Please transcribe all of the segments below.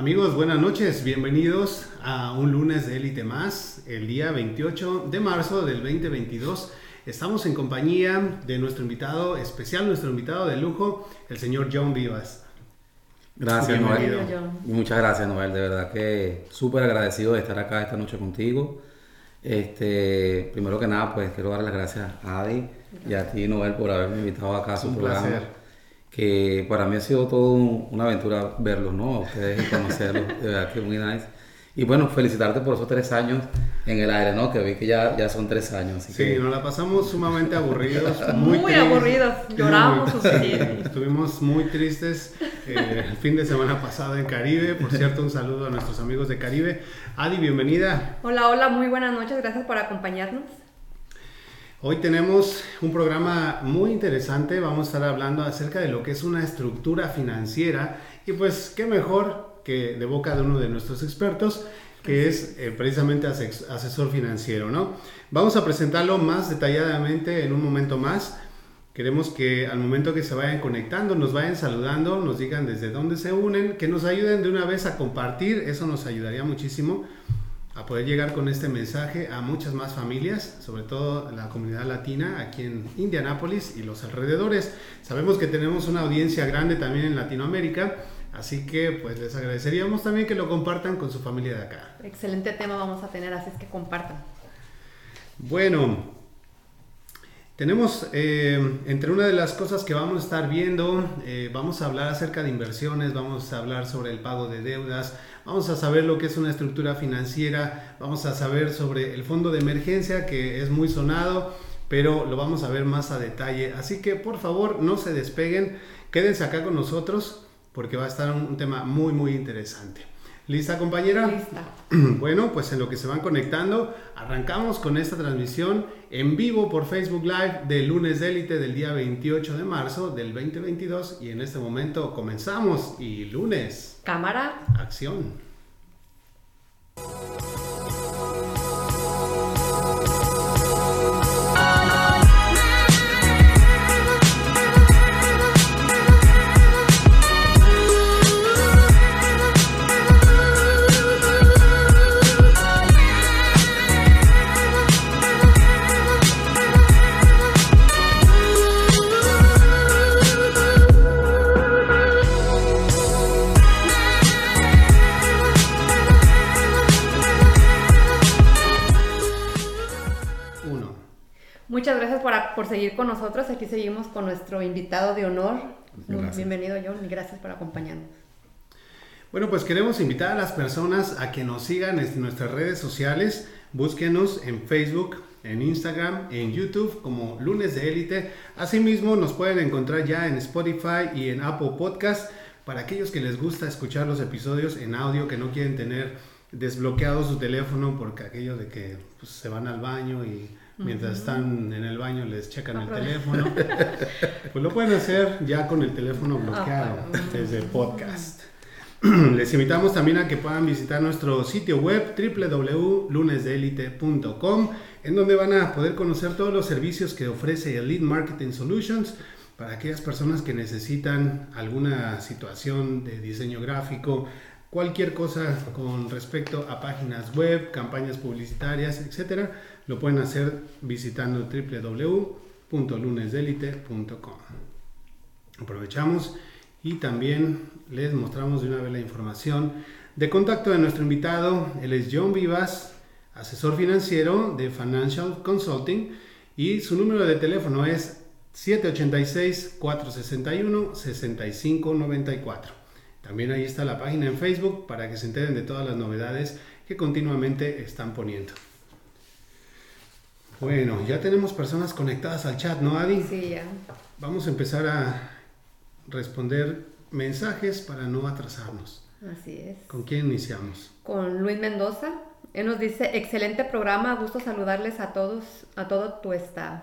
Amigos, buenas noches, bienvenidos a un lunes de élite más, el día 28 de marzo del 2022. Estamos en compañía de nuestro invitado especial, nuestro invitado de lujo, el señor John Vivas. Gracias, Bienvenido. Noel. Muchas gracias, Noel. De verdad que súper agradecido de estar acá esta noche contigo. Este, primero que nada, pues quiero dar las gracias a Adi y a ti, Noel, por haberme invitado acá a su Un programa. placer. Que para mí ha sido todo un- una aventura verlos, ¿no? A ustedes y conocerlos. de verdad que muy nice. Y bueno, felicitarte por esos tres años en el aire, ¿no? Que vi que ya, ya son tres años. Así Sí, que nos la pasamos sumamente aburridos. Muy tristes. aburridos, lloramos, Muy- sucedió. Estuvimos muy tristes eh, el fin de semana pasado en Caribe. Por cierto, un saludo a nuestros amigos de Caribe. Adi, bienvenida. Hola, hola, muy buenas noches, gracias por acompañarnos. Hoy tenemos un programa muy interesante. Vamos a estar hablando acerca de lo que es una estructura financiera. Y pues, qué mejor que de boca de uno de nuestros expertos, que es eh, precisamente asesor financiero, ¿no? Vamos a presentarlo más detalladamente en un momento más. Queremos que al momento que se vayan conectando, nos vayan saludando, nos digan desde dónde se unen, que nos ayuden de una vez a compartir. Eso nos ayudaría muchísimo a poder llegar con este mensaje a muchas más familias, sobre todo la comunidad latina aquí en Indianápolis y los alrededores. Sabemos que tenemos una audiencia grande también en Latinoamérica, así que pues les agradeceríamos también que lo compartan con su familia de acá. Excelente tema vamos a tener, así es que compartan. Bueno, tenemos eh, entre una de las cosas que vamos a estar viendo, eh, vamos a hablar acerca de inversiones, vamos a hablar sobre el pago de deudas, vamos a saber lo que es una estructura financiera, vamos a saber sobre el fondo de emergencia que es muy sonado, pero lo vamos a ver más a detalle. Así que por favor no se despeguen, quédense acá con nosotros porque va a estar un, un tema muy muy interesante. ¿Lista compañera? Lista. Bueno, pues en lo que se van conectando, arrancamos con esta transmisión en vivo por Facebook Live del lunes de élite del día 28 de marzo del 2022 y en este momento comenzamos y lunes, Cámara, acción. Seguir con nosotros. Aquí seguimos con nuestro invitado de honor. Gracias. bienvenido, John, y gracias por acompañarnos. Bueno, pues queremos invitar a las personas a que nos sigan en nuestras redes sociales. Búsquenos en Facebook, en Instagram, en YouTube como Lunes de Élite. Asimismo, nos pueden encontrar ya en Spotify y en Apple Podcast para aquellos que les gusta escuchar los episodios en audio, que no quieren tener desbloqueado su teléfono porque aquello de que pues, se van al baño y mientras están en el baño les checan el teléfono. Pues lo pueden hacer ya con el teléfono bloqueado desde el podcast. Les invitamos también a que puedan visitar nuestro sitio web www.lunesdelite.com en donde van a poder conocer todos los servicios que ofrece Elite Marketing Solutions para aquellas personas que necesitan alguna situación de diseño gráfico, cualquier cosa con respecto a páginas web, campañas publicitarias, etcétera, lo pueden hacer visitando www.lunesdelite.com. Aprovechamos y también les mostramos de una vez la información de contacto de nuestro invitado. Él es John Vivas, asesor financiero de Financial Consulting y su número de teléfono es 786-461-6594. También ahí está la página en Facebook para que se enteren de todas las novedades que continuamente están poniendo. Bueno, ya tenemos personas conectadas al chat, ¿no, Adi? Sí, ya. Vamos a empezar a responder mensajes para no atrasarnos. Así es. ¿Con quién iniciamos? Con Luis Mendoza. Él nos dice, excelente programa, gusto saludarles a todos, a todo tu staff.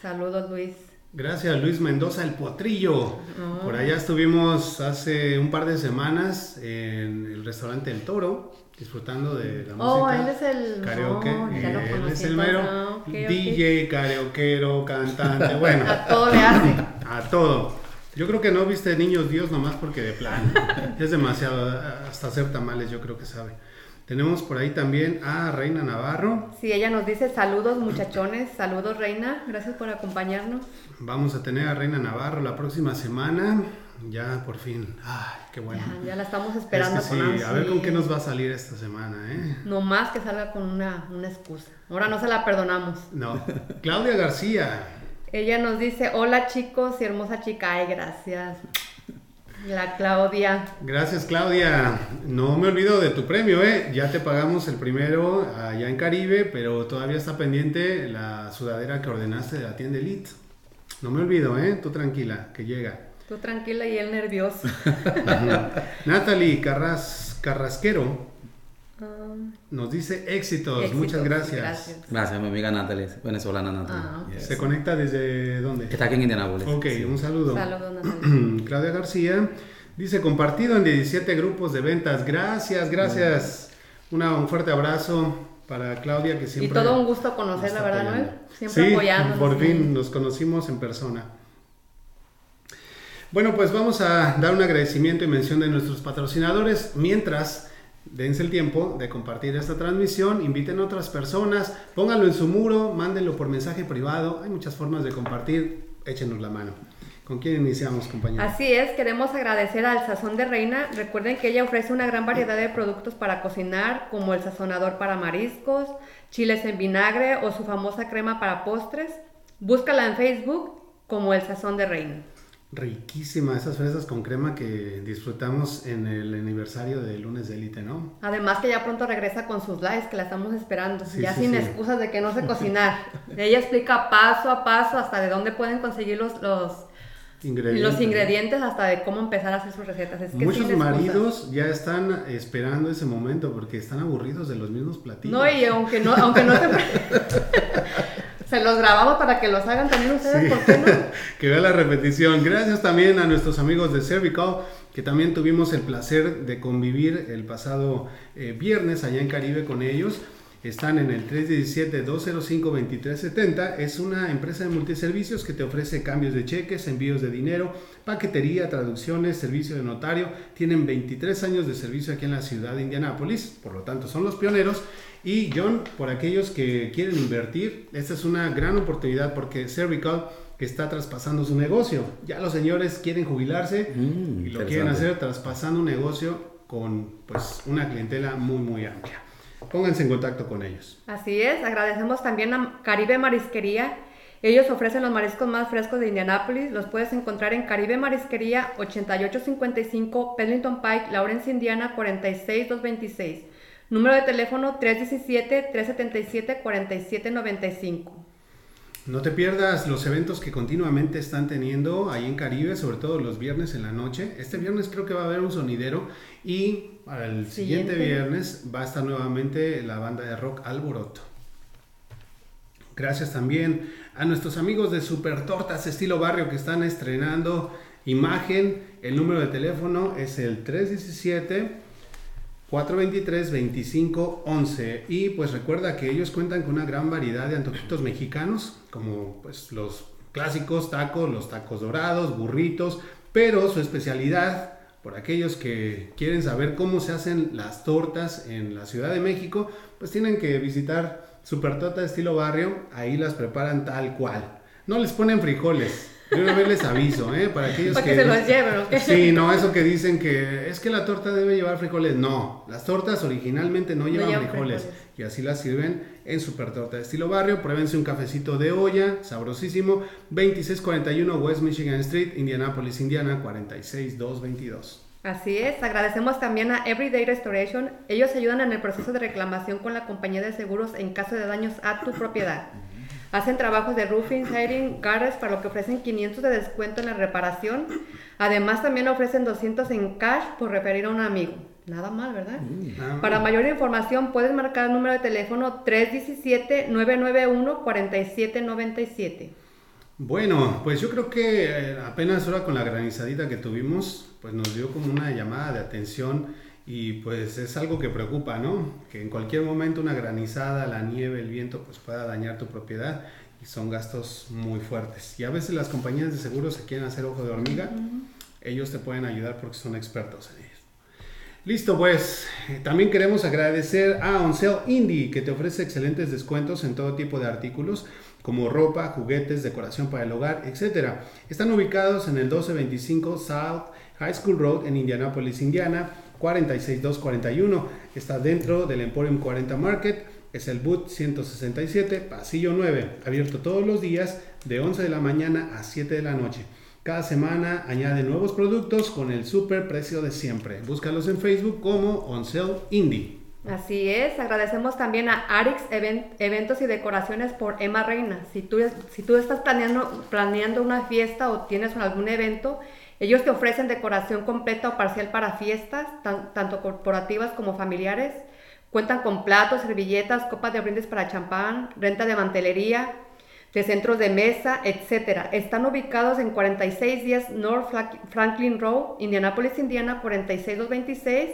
Saludos, Luis. Gracias Luis Mendoza, el potrillo. Por allá estuvimos hace un par de semanas en el restaurante El Toro, disfrutando de la Oh, música. él es el... Karaoke, no, ya lo él es el mero. DJ, karaoquero, cantante, bueno, A todo le hace. a todo. Yo creo que no viste Niños Dios nomás porque de plan. es demasiado, hasta hacer tamales yo creo que sabe. Tenemos por ahí también a Reina Navarro. Sí, ella nos dice saludos muchachones, saludos Reina, gracias por acompañarnos. Vamos a tener a Reina Navarro la próxima semana. Ya por fin. Ay, qué bueno. Ya, la estamos esperando. sí, a ver con qué nos va a salir esta semana, ¿eh? No más que salga con una, una excusa. Ahora no se la perdonamos. No. Claudia García. Ella nos dice, hola chicos y hermosa chica. Ay, gracias. La Claudia. Gracias, Claudia. No me olvido de tu premio, ¿eh? Ya te pagamos el primero allá en Caribe, pero todavía está pendiente la sudadera que ordenaste de la tienda Elite. No me olvido, ¿eh? Tú tranquila, que llega. Tú tranquila y él nervioso. Natalie Carras, Carrasquero. Nos dice éxitos. Muchas gracias. gracias. mi amiga Natalie, venezolana Natalie. Ah, ¿Se conecta desde dónde? Está aquí en Indianápolis. Ok, un saludo. Saludos, Natalie. Claudia García dice compartido en 17 grupos de ventas. Gracias, gracias. Una, un fuerte abrazo para Claudia que siempre... Y todo un gusto conocerla, ¿verdad, Noel? Siempre sí, por fin nos conocimos en persona. Bueno, pues vamos a dar un agradecimiento y mención de nuestros patrocinadores mientras dense el tiempo de compartir esta transmisión, inviten a otras personas, pónganlo en su muro, mándenlo por mensaje privado, hay muchas formas de compartir, échenos la mano. ¿Con quién iniciamos, compañero? Así es, queremos agradecer al Sazón de Reina. Recuerden que ella ofrece una gran variedad de productos para cocinar, como el sazonador para mariscos, chiles en vinagre o su famosa crema para postres. Búscala en Facebook como el Sazón de Reina. Riquísima, esas fresas con crema que disfrutamos en el aniversario de lunes de élite, ¿no? Además que ya pronto regresa con sus lives que la estamos esperando, ya sin excusas de que no sé cocinar. Ella explica paso a paso hasta de dónde pueden conseguir los, los, ingredientes. los ingredientes, hasta de cómo empezar a hacer sus recetas. Es Muchos maridos ya están esperando ese momento porque están aburridos de los mismos platillos. No, y aunque no, aunque no te... Se los grabamos para que los hagan también ustedes, ¿por qué no? que vea la repetición. Gracias también a nuestros amigos de Cervical, que también tuvimos el placer de convivir el pasado eh, viernes allá en Caribe con ellos. Están en el 317-205-2370. Es una empresa de multiservicios que te ofrece cambios de cheques, envíos de dinero, paquetería, traducciones, servicio de notario. Tienen 23 años de servicio aquí en la ciudad de Indianápolis, por lo tanto son los pioneros y John, por aquellos que quieren invertir, esta es una gran oportunidad porque Cervical está traspasando su negocio. Ya los señores quieren jubilarse mm, y lo quieren hacer traspasando un negocio con pues una clientela muy muy amplia. Pónganse en contacto con ellos. Así es, agradecemos también a Caribe Marisquería. Ellos ofrecen los mariscos más frescos de Indianápolis. Los puedes encontrar en Caribe Marisquería 8855 Pedlington Pike, Lawrence, Indiana 46226. Número de teléfono 317-377-4795. No te pierdas los eventos que continuamente están teniendo ahí en Caribe, sobre todo los viernes en la noche. Este viernes creo que va a haber un sonidero y para el siguiente, viernes va a estar nuevamente la banda de rock Alboroto. Gracias también a nuestros amigos de Super Tortas Estilo Barrio que están estrenando imagen. El número de teléfono es el 317 423-2511. Y pues recuerda que ellos cuentan con una gran variedad de antojitos mexicanos, como pues los clásicos tacos, los tacos dorados, burritos, pero su especialidad, por aquellos que quieren saber cómo se hacen las tortas en la Ciudad de México, pues tienen que visitar Super Torta estilo barrio, ahí las preparan tal cual. No les ponen frijoles, yo una vez les aviso, ¿eh? Para aquellos que... se los lleven, ¿ok? Sí, no, eso que dicen que es que la torta debe llevar frijoles. No, las tortas originalmente no llevan, frijoles, Y así las sirven en Super Torta de estilo barrio. Pruébense un cafecito de olla, sabrosísimo. 2641 West Michigan Street, Indianapolis, Indiana, 46222. Así es, agradecemos también a Everyday Restoration. Ellos ayudan en el proceso de reclamación con la compañía de seguros en caso de daños a tu propiedad. Hacen trabajos de roofing, siding, gutters, para lo que ofrecen 500 de descuento en la reparación. Además, también ofrecen 200 en cash por referir a un amigo. Nada mal, ¿verdad? Mm. Para mayor información, puedes marcar el número de teléfono 317-991-4797. Bueno, pues yo creo que eh, apenas ahora con la granizadita que tuvimos, pues nos dio como una llamada de atención y pues es algo que preocupa, ¿no? Que en cualquier momento una granizada, la nieve, el viento, pues pueda dañar tu propiedad. y son gastos muy fuertes. Y a veces las compañías de seguros se quieren hacer ojo de hormiga, ellos te pueden ayudar porque son expertos en ello. Listo, pues eh, también queremos agradecer a Oncel Indie que te ofrece excelentes descuentos en todo tipo de artículos como ropa, juguetes, decoración para el hogar, etc. Están ubicados en el 1225 South High School Road en Indianapolis, Indiana, 46241. Está dentro del Emporium 40 Market. Es el boot 167, pasillo 9, abierto todos los días de 11 de la mañana a 7 de la noche. Cada semana añade nuevos productos con el super precio de siempre. Búscalos en Facebook como On Sale Indie. Así es, agradecemos también a Arix Eventos y Decoraciones por Emma Reina. Si tú, si tú estás planeando, planeando una fiesta o tienes algún evento, ellos te ofrecen decoración completa o parcial para fiestas, tanto corporativas como familiares. Cuentan con platos, servilletas, copas de brindis para champán, renta de mantelería, de centros de mesa, etc. Están ubicados en 4610 North Franklin Road, Indianapolis, Indiana, 46226.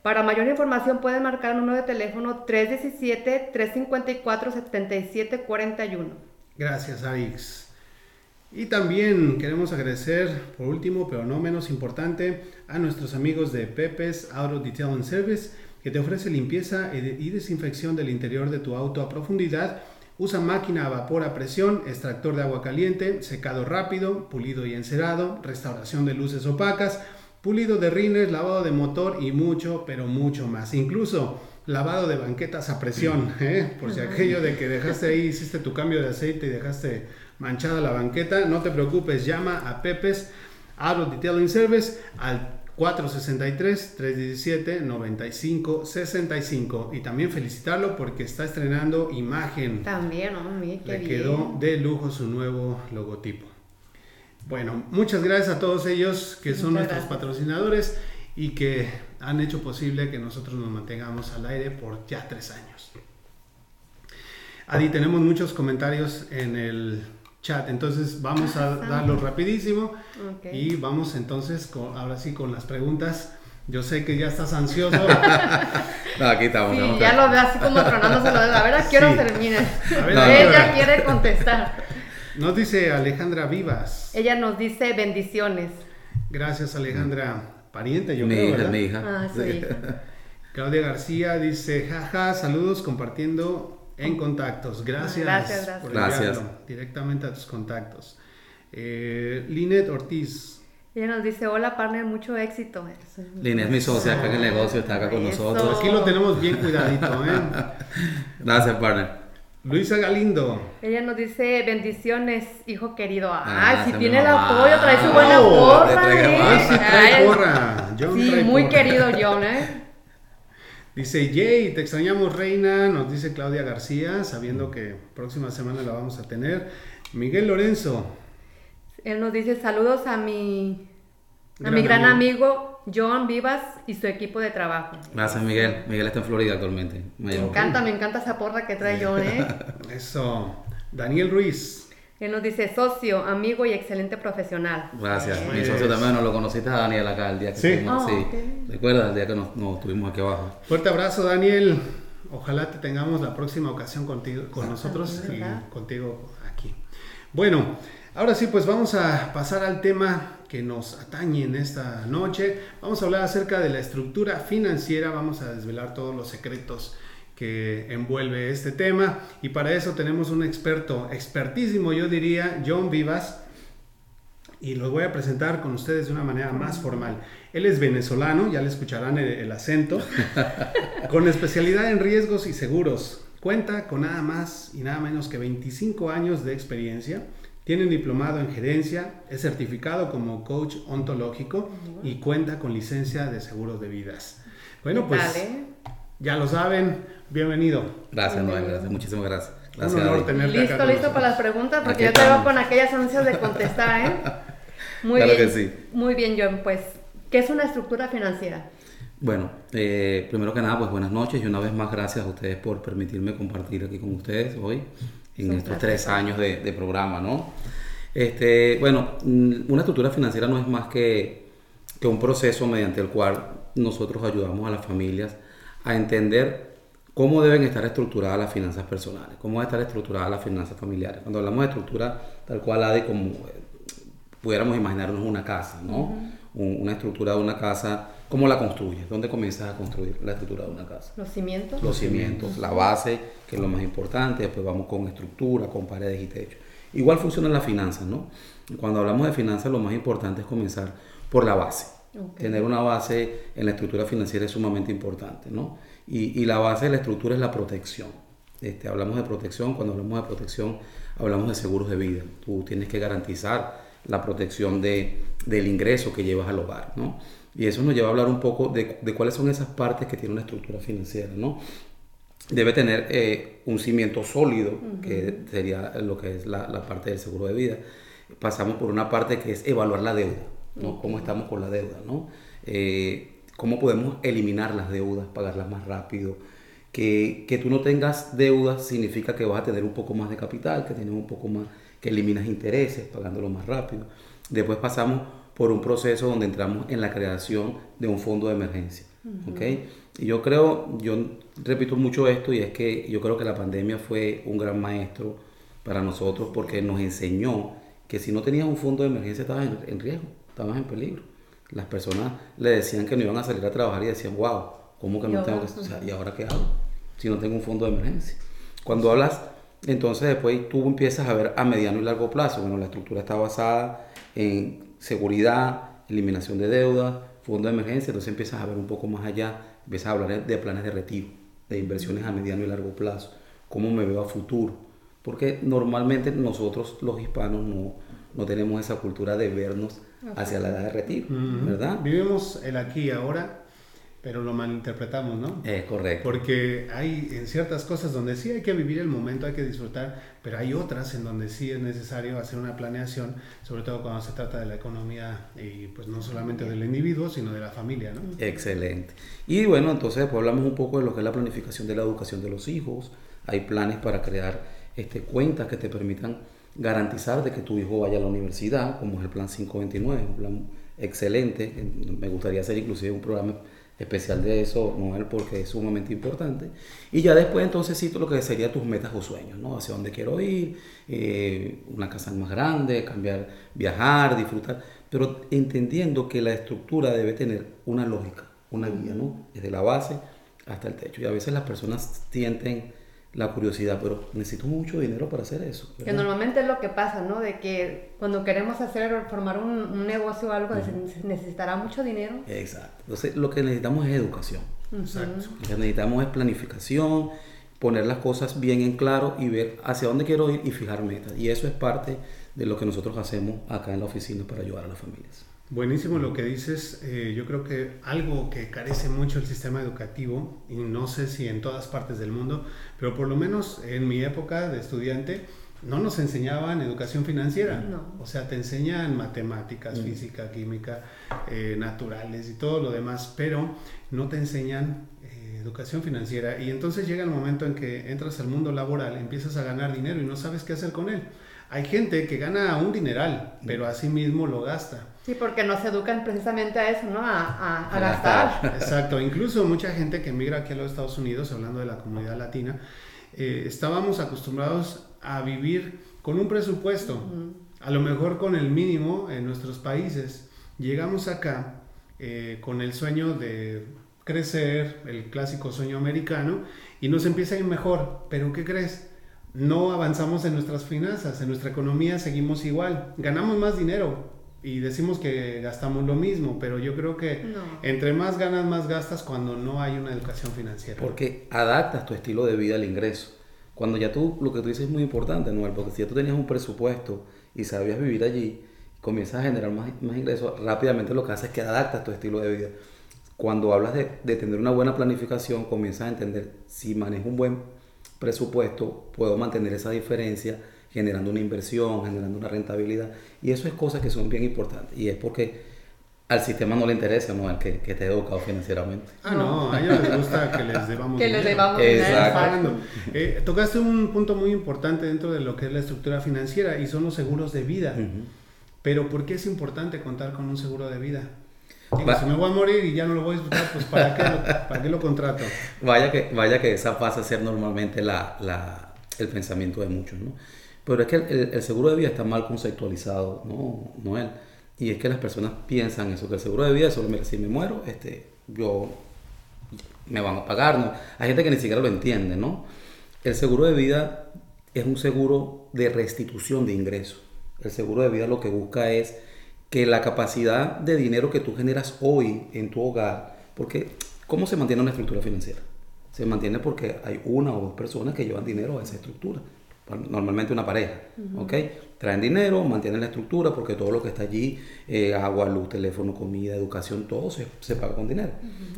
Para mayor información pueden marcar el número de teléfono 317-354-7741. Gracias, Arix. Y también queremos agradecer, por último, pero no menos importante, a nuestros amigos de Pepe's Auto Detailing Service, que te ofrece limpieza y desinfección del interior de tu auto a profundidad Usa máquina a vapor a presión, extractor de agua caliente, secado rápido, pulido y encerado, restauración de luces opacas, pulido de rines, lavado de motor y mucho, pero mucho más. Incluso lavado de banquetas a presión, ¿eh? por si aquello de que dejaste ahí, hiciste tu cambio de aceite y dejaste manchada la banqueta, no te preocupes, llama a Pepes Auto Detailing Service al 463-317-9565. Y también felicitarlo porque está estrenando imagen. También, ¿no? Le quedó de lujo su nuevo logotipo. Bueno, muchas gracias a todos ellos que son nuestros patrocinadores y que han hecho posible que nosotros nos mantengamos al aire por ya tres años. Adi, tenemos muchos comentarios en el chat. Entonces vamos a darlo rapidísimo y vamos entonces con, ahora sí con las preguntas. Yo sé que ya estás ansioso. no, aquí estamos. Sí, ya lo veo así como tronándose. A ver, ¿a qué hora termina? Ella quiere contestar. Nos dice Alejandra Vivas. Ella nos dice bendiciones. Gracias, Alejandra. Pariente, yo mi creo, hija, mi hija. Ah, sí. Claudia García dice, jaja, saludos compartiendo en contactos. Gracias, gracias, gracias. por gracias. directamente a tus contactos. Eh, Linet Ortiz. Ella nos dice, hola partner, mucho éxito. Linet es mi socia acá en el negocio, está acá con nosotros. Aquí lo tenemos bien cuidadito. ¿eh? gracias partner. Luisa Galindo. Ella nos dice bendiciones, hijo querido. Ah, si tiene el apoyo, trae su buena oh, porra. ¿eh? Ah, sí, trae porra. John sí, muy querido John, ¿eh? Dice, yay, te extrañamos reina, nos dice Claudia García, sabiendo que próxima semana la vamos a tener. Miguel Lorenzo. Él nos dice saludos a mi, a mi gran amigo John Vivas y su equipo de trabajo. Gracias Miguel. Miguel está en Florida actualmente. Me encanta, me encanta esa porra que trae John, ¿eh? Eso. Daniel Ruiz. Él nos dice socio, amigo y excelente profesional. Gracias. Mi socio también nos lo conociste a Daniel acá el día que ¿Sí? estuvimos. Oh, sí. ¿Recuerdas el día que nos, nos estuvimos aquí abajo? Fuerte abrazo, Daniel. Ojalá te tengamos la próxima ocasión contigo, con nosotros y contigo aquí. Bueno, ahora sí, pues vamos a pasar al tema que nos atañe en esta noche. Vamos a hablar acerca de la estructura financiera, vamos a desvelar todos los secretos que envuelve este tema y para eso tenemos un experto, expertísimo yo diría, John Vivas y los voy a presentar con ustedes de una manera más formal. Él es venezolano, ya le escucharán el, el acento, con especialidad en riesgos y seguros. Cuenta con nada más y nada menos que 25 años de experiencia. Tiene un diplomado en gerencia, es certificado como coach ontológico y cuenta con licencia de seguros de vidas. Bueno, pues Dale. Ya lo saben, bienvenido. Gracias, Noel. Gracias. Muchísimas gracias. Gracias. Un honor tenerte Listo, acá listo para las preguntas porque Aquí yo te veo con aquellas ansias de contestar, ¿eh? Muy Claro bien. que sí. Muy bien, John. Pues, ¿qué es una estructura financiera? Bueno, eh, primero que nada, pues buenas noches y una vez más gracias a ustedes por permitirme compartir aquí con ustedes hoy en estos tres años de, de programa, ¿no? Este, bueno, mm, una estructura financiera no es más que, que un proceso mediante el cual nosotros ayudamos a las familias a entender cómo deben estar estructuradas las finanzas personales, cómo deben estar estructuradas las finanzas familiares. Cuando hablamos de estructura tal cual, Ade, como eh, pudiéramos imaginarnos una casa, ¿no? una estructura de una casa, ¿cómo la construyes? ¿Dónde comienzas a construir la estructura de una casa? Los cimientos. Los cimientos, la base, que es lo más importante, después vamos con estructura, con paredes y techo. Igual funcionan las finanzas, ¿no? Cuando hablamos de finanzas, lo más importante es comenzar por la base. Tener una base en la estructura financiera es sumamente importante, ¿no? Y, la base de la estructura es la protección. Este, hablamos de protección, cuando hablamos de protección, hablamos de seguros de vida. Tú tienes que garantizar la protección de, del ingreso que llevas al hogar, ¿no? Y eso nos lleva a hablar un poco de, de cuáles son esas partes que tiene una estructura financiera, ¿no? Debe tener eh, un cimiento sólido, que sería lo que es la, la, parte del seguro de vida. Pasamos por una parte que es evaluar la deuda, ¿no? Cómo estamos con la deuda, ¿no? Eh, cómo podemos eliminar las deudas, pagarlas más rápido. Que, que, tú no tengas deudas significa que vas a tener un poco más de capital, que tienes un poco más, que eliminas intereses, pagándolo más rápido. Después pasamos por un proceso donde entramos en la creación de un fondo de emergencia. Y yo creo, yo repito mucho esto y es que yo creo que la pandemia fue un gran maestro para nosotros porque nos enseñó que si no tenías un fondo de emergencia estabas en riesgo, estabas en peligro las personas le decían que no iban a salir a trabajar y decían, wow, ¿cómo que no tengo que... ¿Y ahora qué hago? Si no tengo un fondo de emergencia. Cuando hablas, entonces después tú empiezas a ver a mediano y largo plazo. Bueno, la estructura está basada en seguridad, eliminación de deudas, fondo de emergencia, entonces empiezas a ver un poco más allá, empiezas a hablar de planes de retiro, de inversiones a mediano y largo plazo, cómo me veo a futuro. Porque normalmente nosotros los hispanos no, no tenemos esa cultura de vernos hacia la edad de retiro, ¿verdad? Vivimos el aquí y ahora, pero lo malinterpretamos, ¿no? Es correcto. Porque hay en ciertas cosas donde sí hay que vivir el momento, hay que disfrutar, pero hay otras en donde sí es necesario hacer una planeación, sobre todo cuando se trata de la economía y pues no solamente del individuo, sino de la familia, ¿no? Excelente. Y bueno, entonces pues hablamos un poco de lo que es la planificación de la educación de los hijos. Hay planes para crear este, cuentas que te permitan garantizar de que tu hijo vaya a la universidad, como es el plan 529, un plan excelente. Me gustaría hacer inclusive un programa especial de eso, Noel, porque es sumamente importante. Y ya después entonces cito lo que serían tus metas o sueños, ¿no? Hacia dónde quiero ir, eh, una casa más grande, cambiar, viajar, disfrutar, pero entendiendo que la estructura debe tener una lógica, una guía, ¿no? Desde la base hasta el techo. Y a veces las personas tienden la curiosidad, pero necesito mucho dinero para hacer eso. Que normalmente es lo que pasa, ¿no? De que cuando queremos hacer, formar un, negocio o algo, necesitará mucho dinero. Exacto. Entonces, lo que necesitamos es educación. Exacto. Lo que necesitamos es planificación, poner las cosas bien en claro y ver hacia dónde quiero ir y fijar metas. Y eso es parte de lo que nosotros hacemos acá en la oficina para ayudar a las familias. Buenísimo lo que dices. Eh, yo creo que algo que carece mucho el sistema educativo, y no sé si en todas partes del mundo, pero por lo menos en mi época de estudiante, no nos enseñaban educación financiera. O sea, te enseñan matemáticas, mm. física, química, eh, naturales y todo lo demás, pero no te enseñan eh, educación financiera. Y entonces llega el momento en que entras al mundo laboral, empiezas a ganar dinero y no sabes qué hacer con él. Hay gente que gana un dineral, pero así mismo lo gasta. Sí, porque nos educan precisamente a eso, ¿no? A, a, gastar. Exacto, incluso mucha gente que emigra aquí a los Estados Unidos, hablando de la comunidad latina, eh, estábamos acostumbrados a vivir con un presupuesto, a lo mejor con el mínimo en nuestros países. Llegamos acá eh, con el sueño de crecer, el clásico sueño americano, y nos empieza a ir mejor, pero ¿qué crees? No avanzamos en nuestras finanzas, en nuestra economía seguimos igual, ganamos más dinero, y decimos que gastamos lo mismo, pero yo creo que entre más ganas, más gastas cuando no hay una educación financiera. Porque adaptas tu estilo de vida al ingreso. Cuando ya tú, lo que tú dices es muy importante, Noel, porque si ya tú tenías un presupuesto y sabías vivir allí, comienzas a generar más, más ingresos, rápidamente lo que haces es que adaptas tu estilo de vida. Cuando hablas de, de tener una buena planificación, comienzas a entender si manejo un buen presupuesto, puedo mantener esa diferencia generando una inversión, generando una rentabilidad. Y eso es cosas que son bien importantes. Y es porque al sistema no le interesa, ¿no? Al que, que te ha educado financieramente. Ah, no, a ellos les gusta que les debamos Que les debamos Exacto. Eh, tocaste un punto muy importante dentro de lo que es la estructura financiera y son los seguros de vida. Pero ¿por qué es importante contar con un seguro de vida? Si me voy a morir y ya no lo voy a disfrutar, pues ¿para qué lo, para qué lo contrato? Vaya que, vaya que esa pasa a ser normalmente la, la, el pensamiento de muchos, ¿no? Pero es que el, el, seguro de vida está mal conceptualizado, ¿no, Noel? Y es que las personas piensan eso, que el seguro de vida es solo, mira, si me muero, este, yo me van a pagar, ¿no? Hay gente que ni siquiera lo entiende, ¿no? El seguro de vida es un seguro de restitución de ingresos. El seguro de vida lo que busca es que la capacidad de dinero que tú generas hoy en tu hogar, porque ¿cómo se mantiene una estructura financiera? Se mantiene porque hay una o dos personas que llevan dinero a esa estructura. Normalmente una pareja, ¿ok? Traen dinero, mantienen la estructura porque todo lo que está allí, eh, agua, luz, teléfono, comida, educación, todo se, se paga con dinero.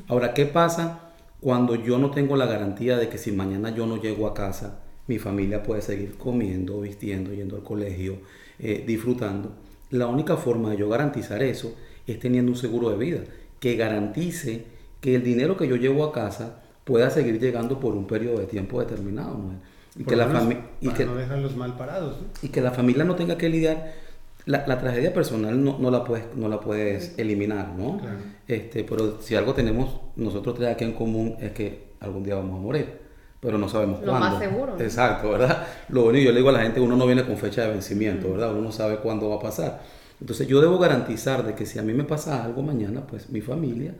Ahora, ¿qué pasa cuando yo no tengo la garantía de que si mañana yo no llego a casa, mi familia puede seguir comiendo, vistiendo, yendo al colegio, eh, disfrutando? La única forma de yo garantizar eso es teniendo un seguro de vida que garantice que el dinero que yo llevo a casa pueda seguir llegando por un periodo de tiempo determinado. ¿no? Y que la familia... Y que, no dejarlos mal parados. Y que la familia no tenga que lidiar... La, la tragedia personal no, no, la puedes, no la puedes eliminar, ¿no? Este, pero si algo tenemos nosotros tres aquí en común es que algún día vamos a morir, pero no sabemos cuándo. Lo más seguro. Exacto, ¿verdad? Lo único yo le digo a la gente, uno no viene con fecha de vencimiento, ¿verdad? Uno no sabe cuándo va a pasar. Entonces yo debo garantizar de que si a mí me pasa algo mañana, pues mi familia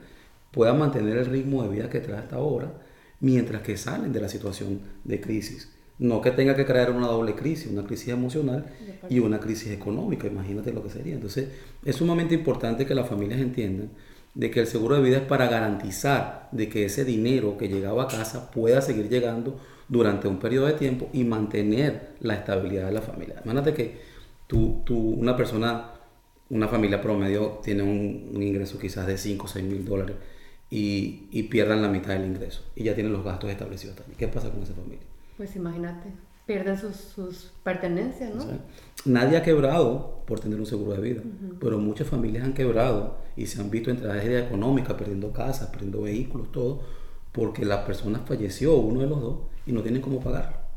pueda mantener el ritmo de vida que trae hasta ahora, mientras que salen de la situación de crisis. No que tenga que crear una doble crisis, una crisis emocional y una crisis económica, imagínate lo que sería. Entonces, es sumamente importante que las familias entiendan de que el seguro de vida es para garantizar de que ese dinero que llegaba a casa pueda seguir llegando durante un periodo de tiempo y mantener la estabilidad de la familia. Imagínate que tú, tú una persona, una familia promedio tiene un, ingreso quizás de 5 o 6 mil dólares y, y pierdan la mitad del ingreso y ya tienen los gastos establecidos también. ¿Qué pasa con esa familia? Pues imagínate, pierden sus, sus pertenencias, ¿no? Nadie ha quebrado por tener un seguro de vida, pero muchas familias han quebrado y se han visto en tragedia económica, perdiendo casas, perdiendo vehículos, todo, porque la persona falleció, uno de los dos, y no tienen cómo pagar.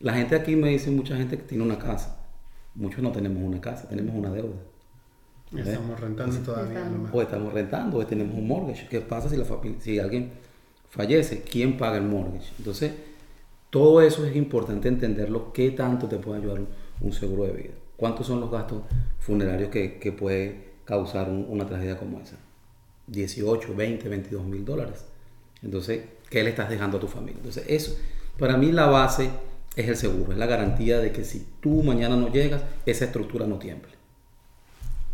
La gente aquí me dice, mucha gente que tiene una casa. Muchos no tenemos una casa, tenemos una deuda. Estamos rentando todavía. O estamos rentando, o tenemos un mortgage. ¿Qué pasa si, la si alguien fallece? ¿Quién paga el mortgage? Entonces, todo eso es importante entenderlo, qué tanto te puede ayudar un, seguro de vida. ¿Cuántos son los gastos funerarios que, puede causar una tragedia como esa? 18, 20, 22 mil dólares. Entonces, ¿qué le estás dejando a tu familia? Entonces, eso, para mí la base es el seguro, es la garantía de que si tú mañana no llegas, esa estructura no tiemble.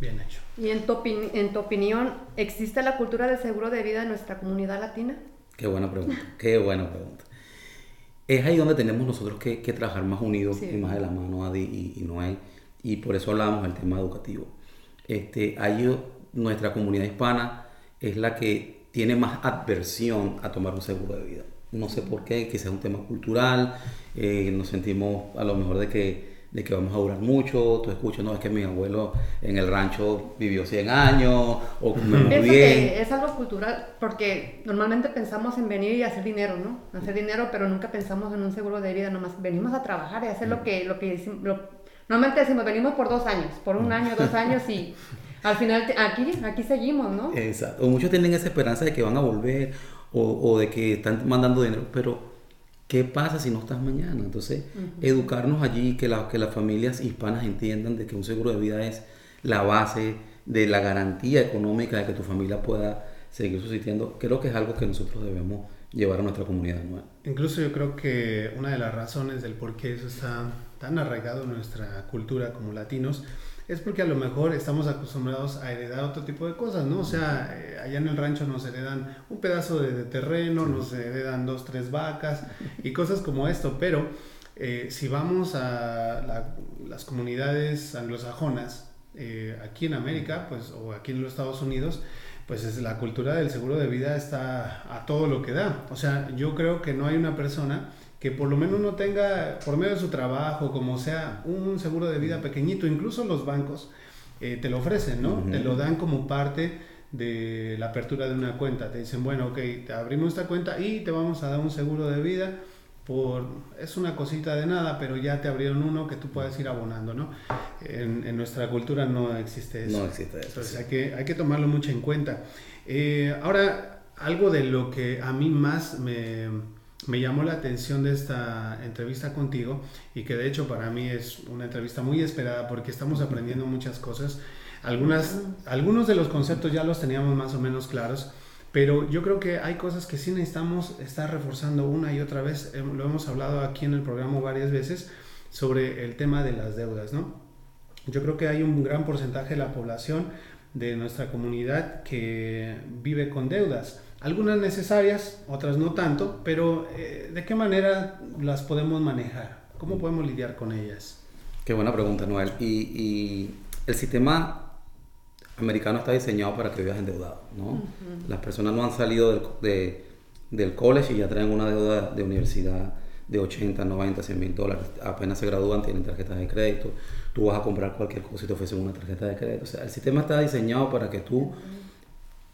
Bien hecho. ¿Y en tu, en tu opinión, existe la cultura del seguro de vida en nuestra comunidad latina? Qué buena pregunta, qué buena pregunta es ahí donde tenemos nosotros que, trabajar más unidos y más de la mano, Adi y, Noel, y por eso hablábamos del tema educativo. Este, ahí nuestra comunidad hispana es la que tiene más adversión a tomar un seguro de vida. No sé por qué, quizás es un tema cultural, eh, nos sentimos a lo mejor de que de que vamos a durar mucho, tú escuchas, no, es que mi abuelo en el rancho vivió 100 años, o comemos bien. Que es algo cultural, porque normalmente pensamos en venir y hacer dinero, ¿no? Hacer dinero, pero nunca pensamos en un seguro de vida, nomás venimos a trabajar y hacer lo que, lo que normalmente decimos, venimos por dos años, por un año, dos años y... Al final, aquí, aquí seguimos, ¿no? Exacto. O muchos tienen esa esperanza de que van a volver o, o de que están mandando dinero, pero ¿Qué pasa si no estás mañana? Entonces, educarnos allí, que, que las familias hispanas entiendan de que un seguro de vida es la base de la garantía económica de que tu familia pueda seguir subsistiendo, creo que es algo que nosotros debemos llevar a nuestra comunidad nueva. Incluso yo creo que una de las razones del por qué eso está tan arraigado en nuestra cultura como latinos es porque a lo mejor estamos acostumbrados a heredar otro tipo de cosas, ¿no? O sea, eh, allá en el rancho nos heredan un pedazo de, terreno, nos heredan dos, tres vacas y cosas como esto, pero eh, si vamos a las comunidades anglosajonas, eh, aquí en América, pues, o aquí en los Estados Unidos, pues es, la cultura del seguro de vida está a todo lo que da. O sea, yo creo que no hay una persona que por lo menos no tenga, por medio de su trabajo, como sea, un seguro de vida pequeñito, incluso los bancos eh, te lo ofrecen, ¿no? Te lo dan como parte de la apertura de una cuenta. Te dicen, bueno, ok, te abrimos esta cuenta y te vamos a dar un seguro de vida por, es una cosita de nada, pero ya te abrieron uno que tú puedes ir abonando, ¿no? En, nuestra cultura no existe eso. No existe eso. Entonces hay, que, hay que tomarlo mucho en cuenta. Eh, ahora, algo de lo que a mí más me, me llamó la atención de esta entrevista contigo y que de hecho para mí es una entrevista muy esperada porque estamos aprendiendo muchas cosas. Algunas, algunos de los conceptos ya los teníamos más o menos claros, pero yo creo que hay cosas que sí necesitamos estar reforzando una y otra vez. Lo hemos hablado aquí en el programa varias veces sobre el tema de las deudas, ¿no? Yo creo que hay un gran porcentaje de la población de nuestra comunidad que vive con deudas. Algunas necesarias, otras no tanto, pero eh, ¿de qué manera las podemos manejar? ¿Cómo podemos lidiar con ellas? Qué buena pregunta, Noel. Y, y el sistema americano está diseñado para que vivas endeudado, ¿no? Las personas no han salido del, de, del college y ya traen una deuda de universidad de 80, 90, 100 mil dólares. Apenas se gradúan, tienen tarjetas de crédito. Tú vas a comprar cualquier cosa y te ofrecen una tarjeta de crédito. O sea, el sistema está diseñado para que tú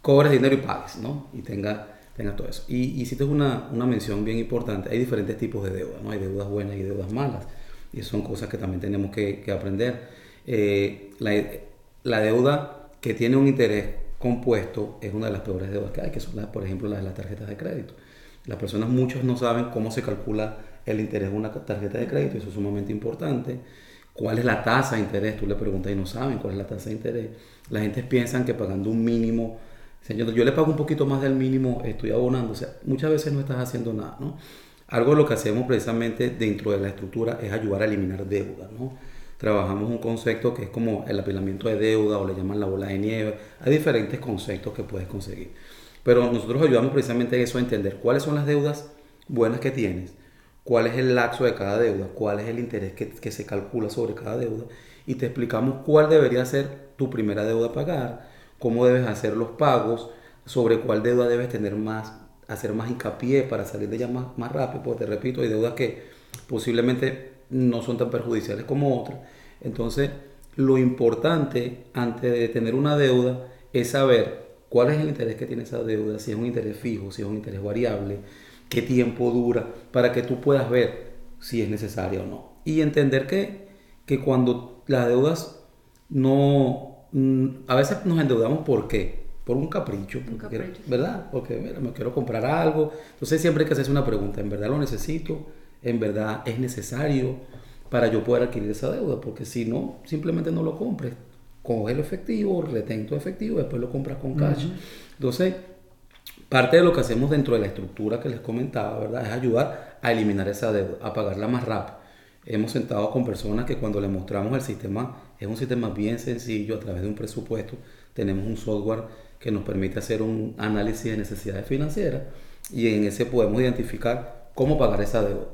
cobres dinero y pagues, ¿no? Y tengas tenga todo eso. Y hiciste una, una mención bien importante. Hay diferentes tipos de deudas, ¿no? Hay deudas buenas y deudas malas. Y son cosas que también tenemos que, aprender. Eh, la, la deuda que tiene un interés compuesto es una de las peores deudas que hay, que son, las, por ejemplo, las de las tarjetas de crédito. Las personas, muchos no saben cómo se calcula el interés de una tarjeta de crédito, eso es sumamente importante. ¿Cuál es la tasa de interés? Tú le preguntas y no saben cuál es la tasa de interés. La gente piensa que pagando un mínimo, señor, yo le pago un poquito más del mínimo, estoy abonando. O sea, muchas veces no estás haciendo nada, ¿no? Algo de lo que hacemos precisamente dentro de la estructura es ayudar a eliminar deuda, ¿no? trabajamos un concepto que es como el apilamiento de deuda o le llaman la bola de nieve. Hay diferentes conceptos que puedes conseguir. Pero nosotros ayudamos precisamente a eso, a entender cuáles son las deudas buenas que tienes, cuál es el lapso de cada deuda, cuál es el interés que, que se calcula sobre cada deuda y te explicamos cuál debería ser tu primera deuda a pagar, cómo debes hacer los pagos, sobre cuál deuda debes tener más, hacer más hincapié para salir de ella más, más rápido, porque te repito, hay deudas que posiblemente no son tan perjudiciales como otras. Entonces, lo importante antes de tener una deuda es saber cuál es el interés que tiene esa deuda, si es un interés fijo, si es un interés variable, qué tiempo dura, para que tú puedas ver si es necesaria o no. Y entender que, que cuando las deudas no... Mm, a veces nos endeudamos por qué? Por un capricho, ¿verdad? Porque mira, me quiero comprar algo. Entonces siempre hay que hacerse una pregunta, ¿en verdad lo necesito? en verdad es necesario para yo poder adquirir esa deuda, porque si no, simplemente no lo compres. Coge el efectivo, retén tu efectivo, después lo compras con cash. Entonces, parte de lo que hacemos dentro de la estructura que les comentaba, ¿verdad? Es ayudar a eliminar esa deuda, a pagarla más rápido. Hemos sentado con personas que cuando les mostramos el sistema, es un sistema bien sencillo, a través de un presupuesto, tenemos un software que nos permite hacer un análisis de necesidades financieras y en ese podemos identificar cómo pagar esa deuda.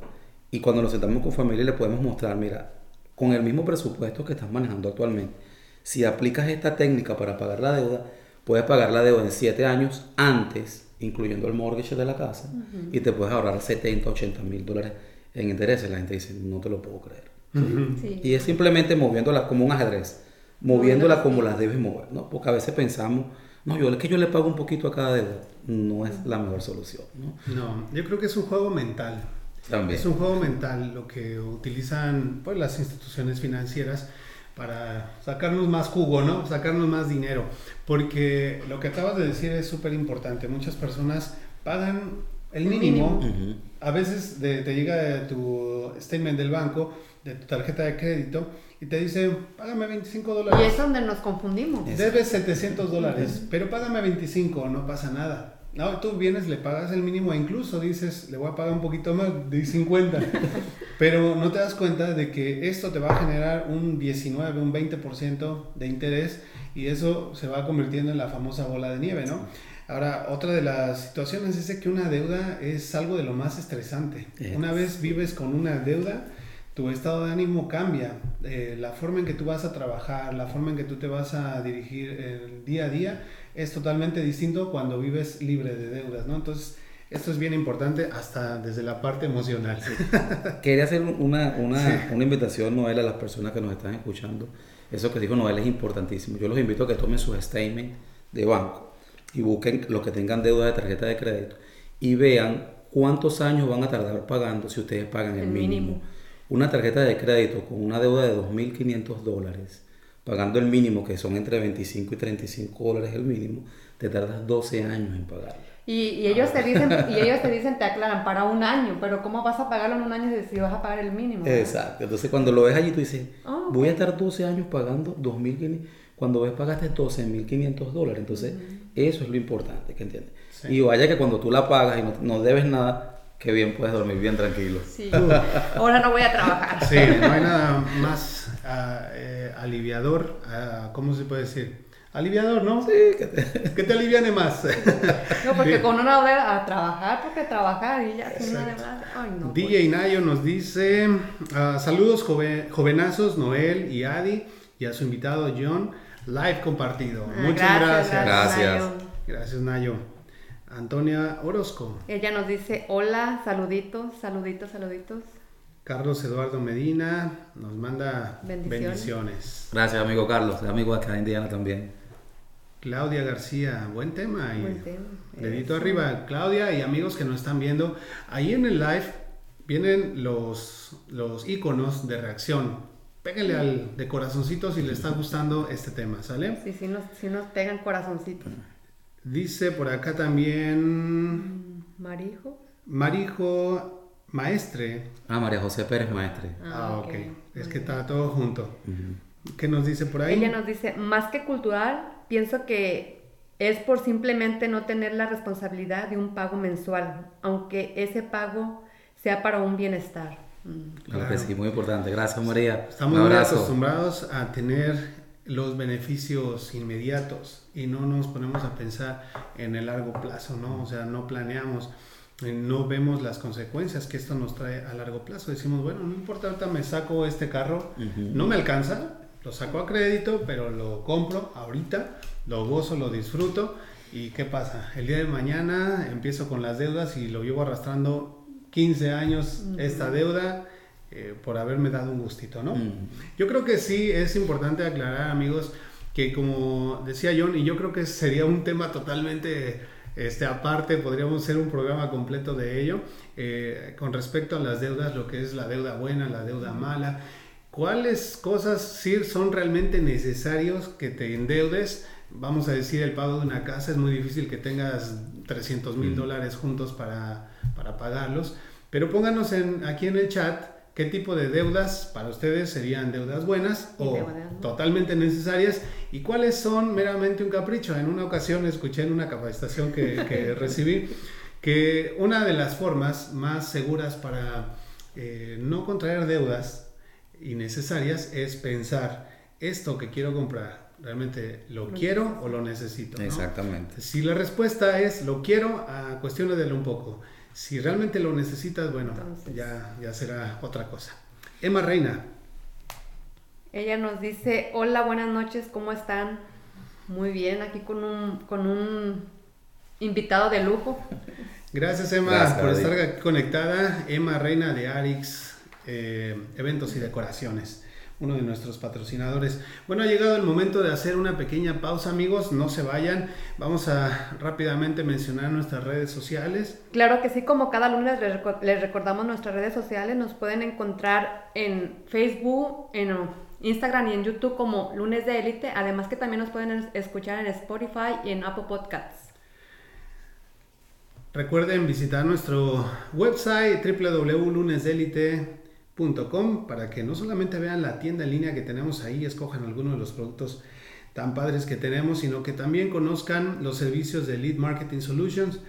Y cuando nos sentamos con familia le podemos mostrar, mira, con el mismo presupuesto que estás manejando actualmente, si aplicas esta técnica para pagar la deuda, puedes pagar la deuda en 7 años antes, incluyendo el mortgage de la casa, y te puedes ahorrar 70, 80 mil dólares en intereses. La gente dice, no te lo puedo creer. Y es simplemente moviéndola como un ajedrez, moviéndola como las debes mover, ¿no? Porque a veces pensamos, no, yo es que yo le pago un poquito a cada deuda, no es la mejor solución, ¿no? No, yo creo que es un juego mental. Es un juego mental lo que utilizan pues, las instituciones financieras para sacarnos más jugo, ¿no? Sacarnos más dinero. Porque lo que acabas de decir es súper importante. Muchas personas pagan el mínimo. A veces te llega tu statement del banco, de tu tarjeta de crédito, y te dice, págame 25 dólares. Y es donde nos confundimos. Debes 700 dólares, pero págame 25, no pasa nada. No, tú vienes, le pagas el mínimo e incluso dices, le voy a pagar un poquito más, de 50. Pero no te das cuenta de que esto te va a generar un 19, un 20% de interés y eso se va convirtiendo en la famosa bola de nieve, ¿no? Ahora, otra de las situaciones es que una deuda es algo de lo más estresante. Una vez vives con una deuda, tu estado de ánimo cambia. Eh, la forma en que tú vas a trabajar, la forma en que tú te vas a dirigir el día a día es totalmente distinto cuando vives libre de deudas, ¿no? Entonces, esto es bien importante hasta desde la parte emocional. Quería hacer una, una, una, invitación, Noel, a las personas que nos están escuchando. Eso que dijo Noel es importantísimo. Yo los invito a que tomen su statement de banco y busquen los que tengan deuda de tarjeta de crédito y vean cuántos años van a tardar pagando si ustedes pagan el, mínimo. Una tarjeta de crédito con una deuda de 2.500 dólares, pagando el mínimo, que son entre 25 y 35 dólares el mínimo, te tardas 12 años en pagarlo. Y, ellos te dicen, y ellos te dicen, te aclaran, para un año, pero ¿cómo vas a pagarlo en un año si vas a pagar el mínimo? Exacto, entonces cuando lo ves allí tú dices, ah, voy a estar 12 años pagando 2.500, cuando ves pagaste 12.500 dólares, entonces eso es lo importante, que entiendes. Y vaya que cuando tú la pagas y no, debes nada, que bien puedes dormir bien tranquilo. Sí, ahora no voy a trabajar. Sí, no hay nada más ah, eh, aliviador, ah, ¿cómo se puede decir? Aliviador, ¿no? Sí, que te, que te aliviane más. No, porque con una deuda a trabajar, porque trabajar y ya sin una deuda. Ay, no. DJ pues. Nayo nos dice: uh, Saludos, jovenazos, Noel y Adi, y a su invitado John, live compartido. Ah, Muchas gracias. Gracias. Gracias, Nayo. Antonia Orozco. Ella nos dice: Hola, saluditos, saluditos, saluditos. Carlos Eduardo Medina nos manda bendiciones. Gracias, amigo Carlos, amigo acá en Indiana también. Claudia García, buen tema. Dedito arriba, Claudia y amigos que nos están viendo. Ahí en el live vienen los, los iconos de reacción. Péguenle al de corazoncitos si le está gustando este tema, ¿sale? Sí, sí nos, sí nos pegan corazoncitos. Dice por acá también. Marijo. Marijo Maestre. Ah, María José Pérez Maestre. Ah, ok. Es que está todo junto. ¿Qué nos dice por ahí? Ella nos dice, más que cultural, pienso que es por simplemente no tener la responsabilidad de un pago mensual, aunque ese pago sea para un bienestar. Mm. Claro, que sí, muy importante. Gracias, María. Estamos muy acostumbrados a tener los beneficios inmediatos y no nos ponemos a pensar en el largo plazo, ¿no? O sea, no planeamos, eh, no vemos las consecuencias que esto nos trae a largo plazo. Decimos, bueno, no importa, ahorita me saco este carro, no me alcanza, lo saco a crédito, pero lo compro ahorita, lo gozo, lo disfruto. ¿Y qué pasa? El día de mañana empiezo con las deudas y lo llevo arrastrando 15 años esta deuda eh, por haberme dado un gustito, ¿no? Yo creo que sí es importante aclarar, amigos, que como decía John, y yo creo que sería un tema totalmente este, aparte, podríamos hacer un programa completo de ello, eh, con respecto a las deudas, lo que es la deuda buena, la deuda mala ¿Cuáles cosas sí son realmente necesarios que te endeudes? Vamos a decir, el pago de una casa es muy difícil que tengas 300 mil dólares juntos para, para, pagarlos. Pero pónganos en, aquí en el chat qué tipo de deudas para ustedes serían deudas buenas o totalmente necesarias y cuáles son meramente un capricho. En una ocasión escuché en una capacitación que, que recibí que una de las formas más seguras para eh, no contraer deudas innecesarias es pensar, esto que quiero comprar, ¿realmente lo quiero o lo necesito? Exactamente. Si la respuesta es lo quiero, a de un poco. Si realmente lo necesitas, bueno, ya, ya será otra cosa. Emma Reina. Ella nos dice, hola, buenas noches, ¿cómo están? Muy bien, aquí con un, con un invitado de lujo. Gracias Emma por estar conectada. Emma Reina de Arix eh, eventos y decoraciones, uno de nuestros patrocinadores. Bueno, ha llegado el momento de hacer una pequeña pausa, amigos, no se vayan. Vamos a rápidamente mencionar nuestras redes sociales. Claro que sí, como cada lunes les recordamos nuestras redes sociales, nos pueden encontrar en Facebook, en Instagram y en YouTube como Lunes de Élite, además que también nos pueden escuchar en Spotify y en Apple Podcasts. Recuerden visitar nuestro website www.lunesdelite.com para que no solamente vean la tienda en línea que tenemos ahí, escojan algunos de los productos tan padres que tenemos, sino que también conozcan los servicios de Lead Marketing Solutions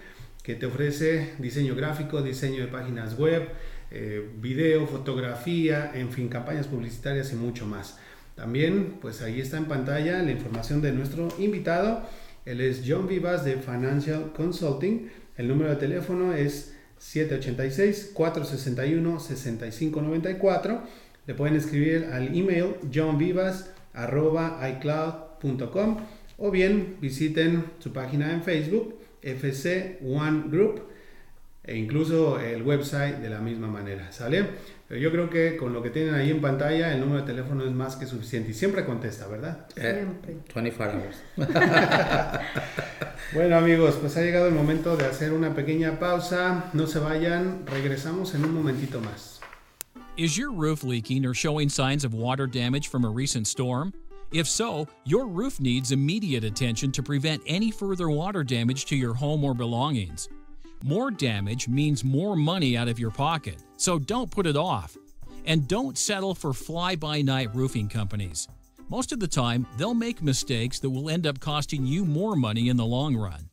que te ofrece diseño gráfico, diseño de páginas web, eh, video, fotografía, en fin, campañas publicitarias y mucho más. También, pues ahí está en pantalla la información de nuestro invitado. Él es John Vivas de Financial Consulting. El número de teléfono es 786-461-6594. Le pueden escribir al email johnvivas.icloud.com o bien visiten su página en Facebook, FC One Group. e incluso el website de la misma manera, ¿sale? Pero yo creo que con lo que tienen ahí en pantalla, el número de teléfono es más que suficiente y siempre contesta, ¿verdad? Siempre. 24 hours. Bueno amigos, pues ha llegado el momento de hacer una pequeña pausa. No se vayan, regresamos en un momentito más. Is your roof leaking or showing signs of water damage from a recent storm? If so, your roof needs immediate attention to prevent any further water damage to your home or belongings. More damage means more money out of your pocket, so don't put it off. And don't settle for fly by night roofing companies. Most of the time, they'll make mistakes that will end up costing you more money in the long run.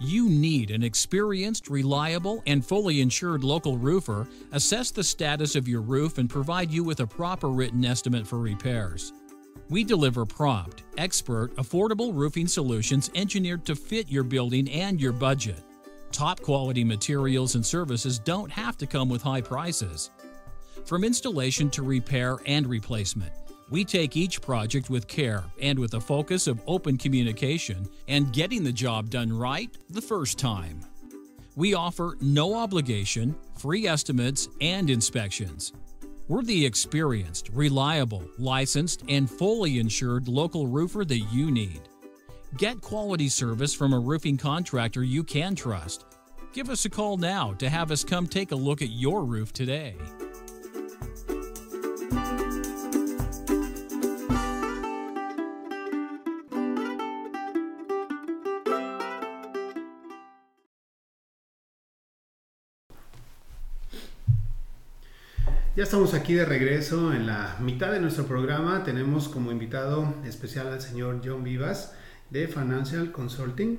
You need an experienced, reliable, and fully insured local roofer assess the status of your roof and provide you with a proper written estimate for repairs. We deliver prompt, expert, affordable roofing solutions engineered to fit your building and your budget. Top quality materials and services don't have to come with high prices. From installation to repair and replacement, we take each project with care and with a focus of open communication and getting the job done right the first time. We offer no obligation, free estimates, and inspections. We're the experienced, reliable, licensed, and fully insured local roofer that you need. Get quality service from a roofing contractor you can trust. Give us a call now to have us come take a look at your roof today. Ya estamos aquí de regreso en la mitad de nuestro programa. Tenemos como invitado especial al señor John Vivas de Financial Consulting.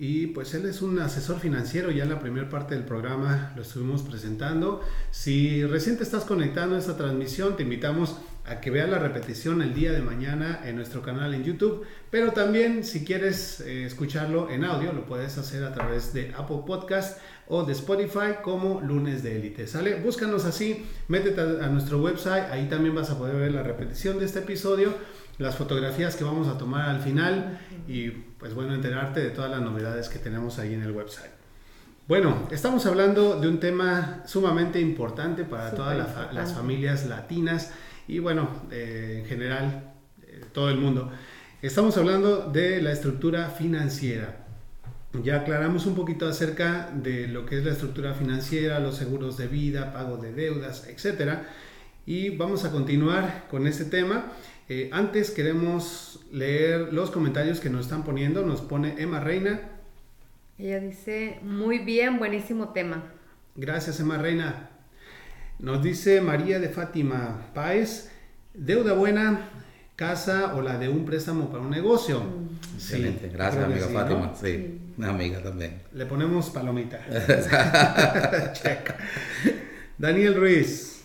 Y pues él es un asesor financiero, ya en la primera parte del programa lo estuvimos presentando. Si recién te estás conectando a esta transmisión, te invitamos a que veas la repetición el día de mañana en nuestro canal en YouTube, pero también si quieres eh, escucharlo en audio, lo puedes hacer a través de Apple Podcast o de Spotify como Lunes de Élite. ¿Sale? Búscanos así, métete a, a nuestro website, ahí también vas a poder ver la repetición de este episodio las fotografías que vamos a tomar al final y pues bueno, enterarte de todas las novedades que tenemos ahí en el website. Bueno, estamos hablando de un tema sumamente importante para todas las familias latinas y bueno, eh, en general, eh, todo el mundo. Estamos hablando de la estructura financiera. Ya aclaramos un poquito acerca de lo que es la estructura financiera, los seguros de vida, pago de deudas, etc. Y vamos a continuar con este tema. Eh, antes queremos leer los comentarios que nos están poniendo. Nos pone Emma Reina. Ella dice, muy bien, buenísimo tema. Gracias, Emma Reina. Nos dice María de Fátima Páez, deuda buena, casa o la de un préstamo para un negocio. Mm. Excelente, gracias amiga sí, Fátima. ¿no? Sí, una amiga también. Le ponemos palomita. Check. Daniel Ruiz.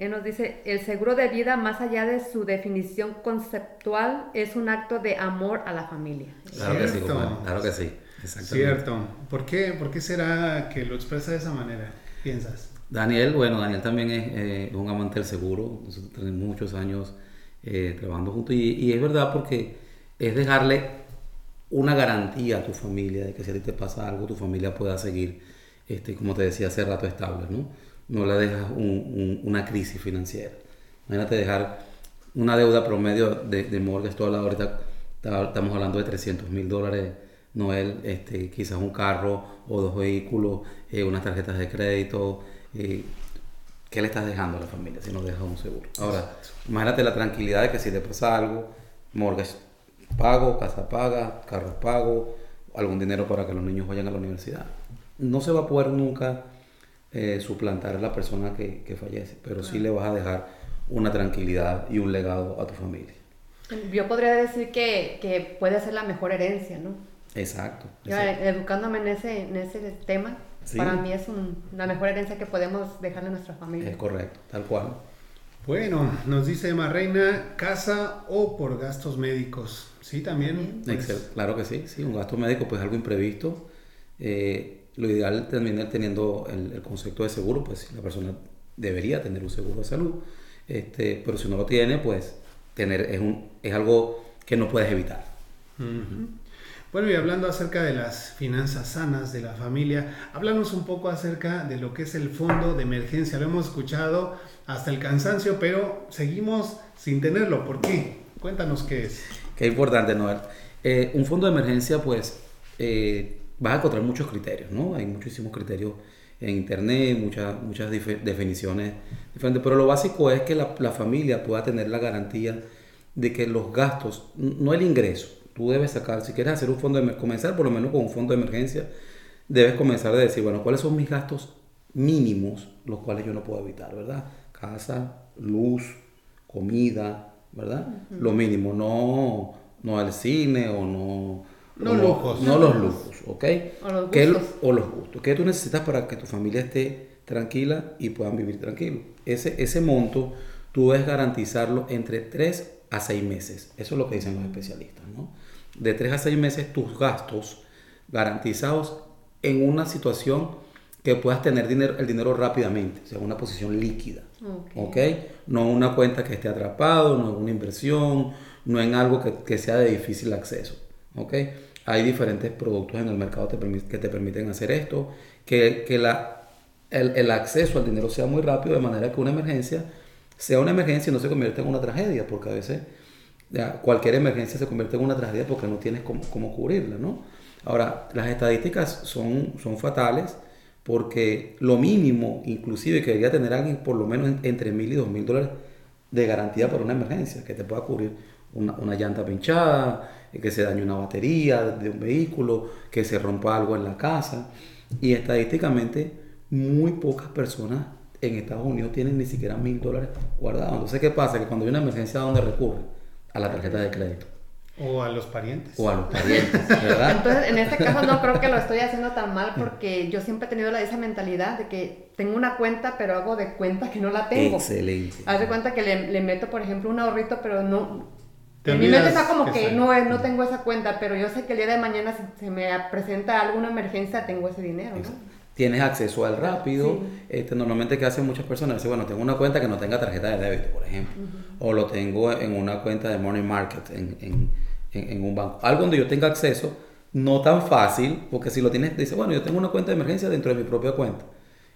Él nos dice, el seguro de vida, más allá de su definición conceptual, es un acto de amor a la familia. Claro que sí, claro que sí. Cierto. ¿Por qué, ¿Por qué será que lo expresa de esa manera? ¿Piensas? Daniel, bueno, Daniel también es eh, un amante del seguro. Nosotros tenemos muchos años eh, trabajando juntos y, y, es verdad porque es dejarle una garantía a tu familia de que si a ti te pasa algo, tu familia pueda seguir, este, como te decía hace rato, estable, ¿no? No le dejas un, un, una crisis financiera. Imagínate dejar una deuda promedio de, de mortgage toda la ahorita estamos hablando de 300 mil dólares, Noel, este, quizás un carro o dos vehículos, eh, unas tarjetas de crédito. Eh, ¿Qué le estás dejando a la familia si no dejas un seguro? Ahora, imagínate la tranquilidad de que si te pasa algo, mortgage pago, casa paga, carro pago, algún dinero para que los niños vayan a la universidad. No se va a poder nunca eh, suplantar a la persona que, que fallece, pero sí le vas a dejar una tranquilidad y un legado a tu familia. Yo podría decir que, que puede ser la mejor herencia, ¿no? Exacto. exacto. Educándome en ese, en ese tema, sí. para mí es un, la mejor herencia que podemos dejarle a nuestra familia. Es correcto, tal cual. Bueno, nos dice Emma Reina, casa o por gastos médicos. Sí, también. Pues... Claro que sí, sí, un gasto médico, pues algo imprevisto. Eh, lo ideal también teniendo el, el, concepto de seguro, pues la persona debería tener un seguro de salud, este, pero si no lo tiene, pues tener es, un, es algo que no puedes evitar. Uh -huh. Bueno, y hablando acerca de las finanzas sanas de la familia, háblanos un poco acerca de lo que es el fondo de emergencia. Lo hemos escuchado hasta el cansancio, pero seguimos sin tenerlo. ¿Por qué? Cuéntanos qué es. Qué importante, Noel. Eh, un fondo de emergencia, pues, eh, vas a encontrar muchos criterios, ¿no? Hay muchísimos criterios en internet, muchas, muchas definiciones diferentes, pero lo básico es que la, la familia pueda tener la garantía de que los gastos, no el ingreso, tú debes sacar, si quieres hacer un fondo de comenzar por lo menos con un fondo de emergencia, debes comenzar a decir, bueno, ¿cuáles son mis gastos mínimos, los cuales yo no puedo evitar, ¿verdad? Casa, luz, comida, ¿verdad? Lo mínimo, no, no al cine o no... No, lujos. No, los lujos, ¿ok? O los ¿Qué- gustos. o los gustos. ¿Qué tú necesitas para que tu familia esté tranquila y puedan vivir tranquilo? Ese, ese monto tú debes garantizarlo entre 3 a 6 meses. Eso es lo que dicen los especialistas, ¿no? De 3 a 6 meses tus gastos garantizados en una situación que puedas tener dinero, el dinero rápidamente, o sea, una posición líquida. Ok. ¿ok? No una cuenta que esté atrapado, no en una inversión, no en algo que, que sea de difícil acceso, ¿ok? Hay diferentes productos en el mercado que te permiten hacer esto, que, que la, el, el acceso al dinero sea muy rápido, de manera que una emergencia sea una emergencia y no se convierta en una tragedia, porque a veces cualquier emergencia se convierte en una tragedia porque no tienes cómo, cubrirla, ¿no? Ahora, las estadísticas son, son fatales porque lo mínimo, inclusive, que debería tener alguien por lo menos en- entre mil y dos mil dólares de garantía para una emergencia, que te pueda cubrir una, una llanta pinchada, que se dañe una batería de un vehículo, que se rompa algo en la casa. Y estadísticamente, muy pocas personas en Estados Unidos tienen ni siquiera mil dólares guardados. Entonces, ¿qué pasa? Que cuando hay una emergencia, ¿a dónde recurre? A la tarjeta de crédito O a los parientes. o a los parientes, ¿verdad? Entonces, en este caso no creo que lo estoy haciendo tan mal porque yo siempre he tenido esa mentalidad de que tengo una cuenta, pero hago de cuenta que no la tengo. Excelente. Haz de cuenta que le, le meto, por ejemplo, un ahorrito, pero no... En mi mente está como que no, no tengo esa cuenta, pero yo sé que el día de mañana si se me presenta alguna emergencia, tengo ese dinero, ¿no? Tienes acceso al rápido. Sí. Este, normalmente, ¿qué hacen muchas personas? Dicen, bueno, tengo una cuenta que no tenga tarjeta de débito, por ejemplo. O lo tengo en una cuenta de money market, en, en- en- en un banco. Algo donde yo tenga acceso, no tan fácil, porque si lo tienes, dice, bueno, yo tengo una cuenta de emergencia dentro de mi propia cuenta.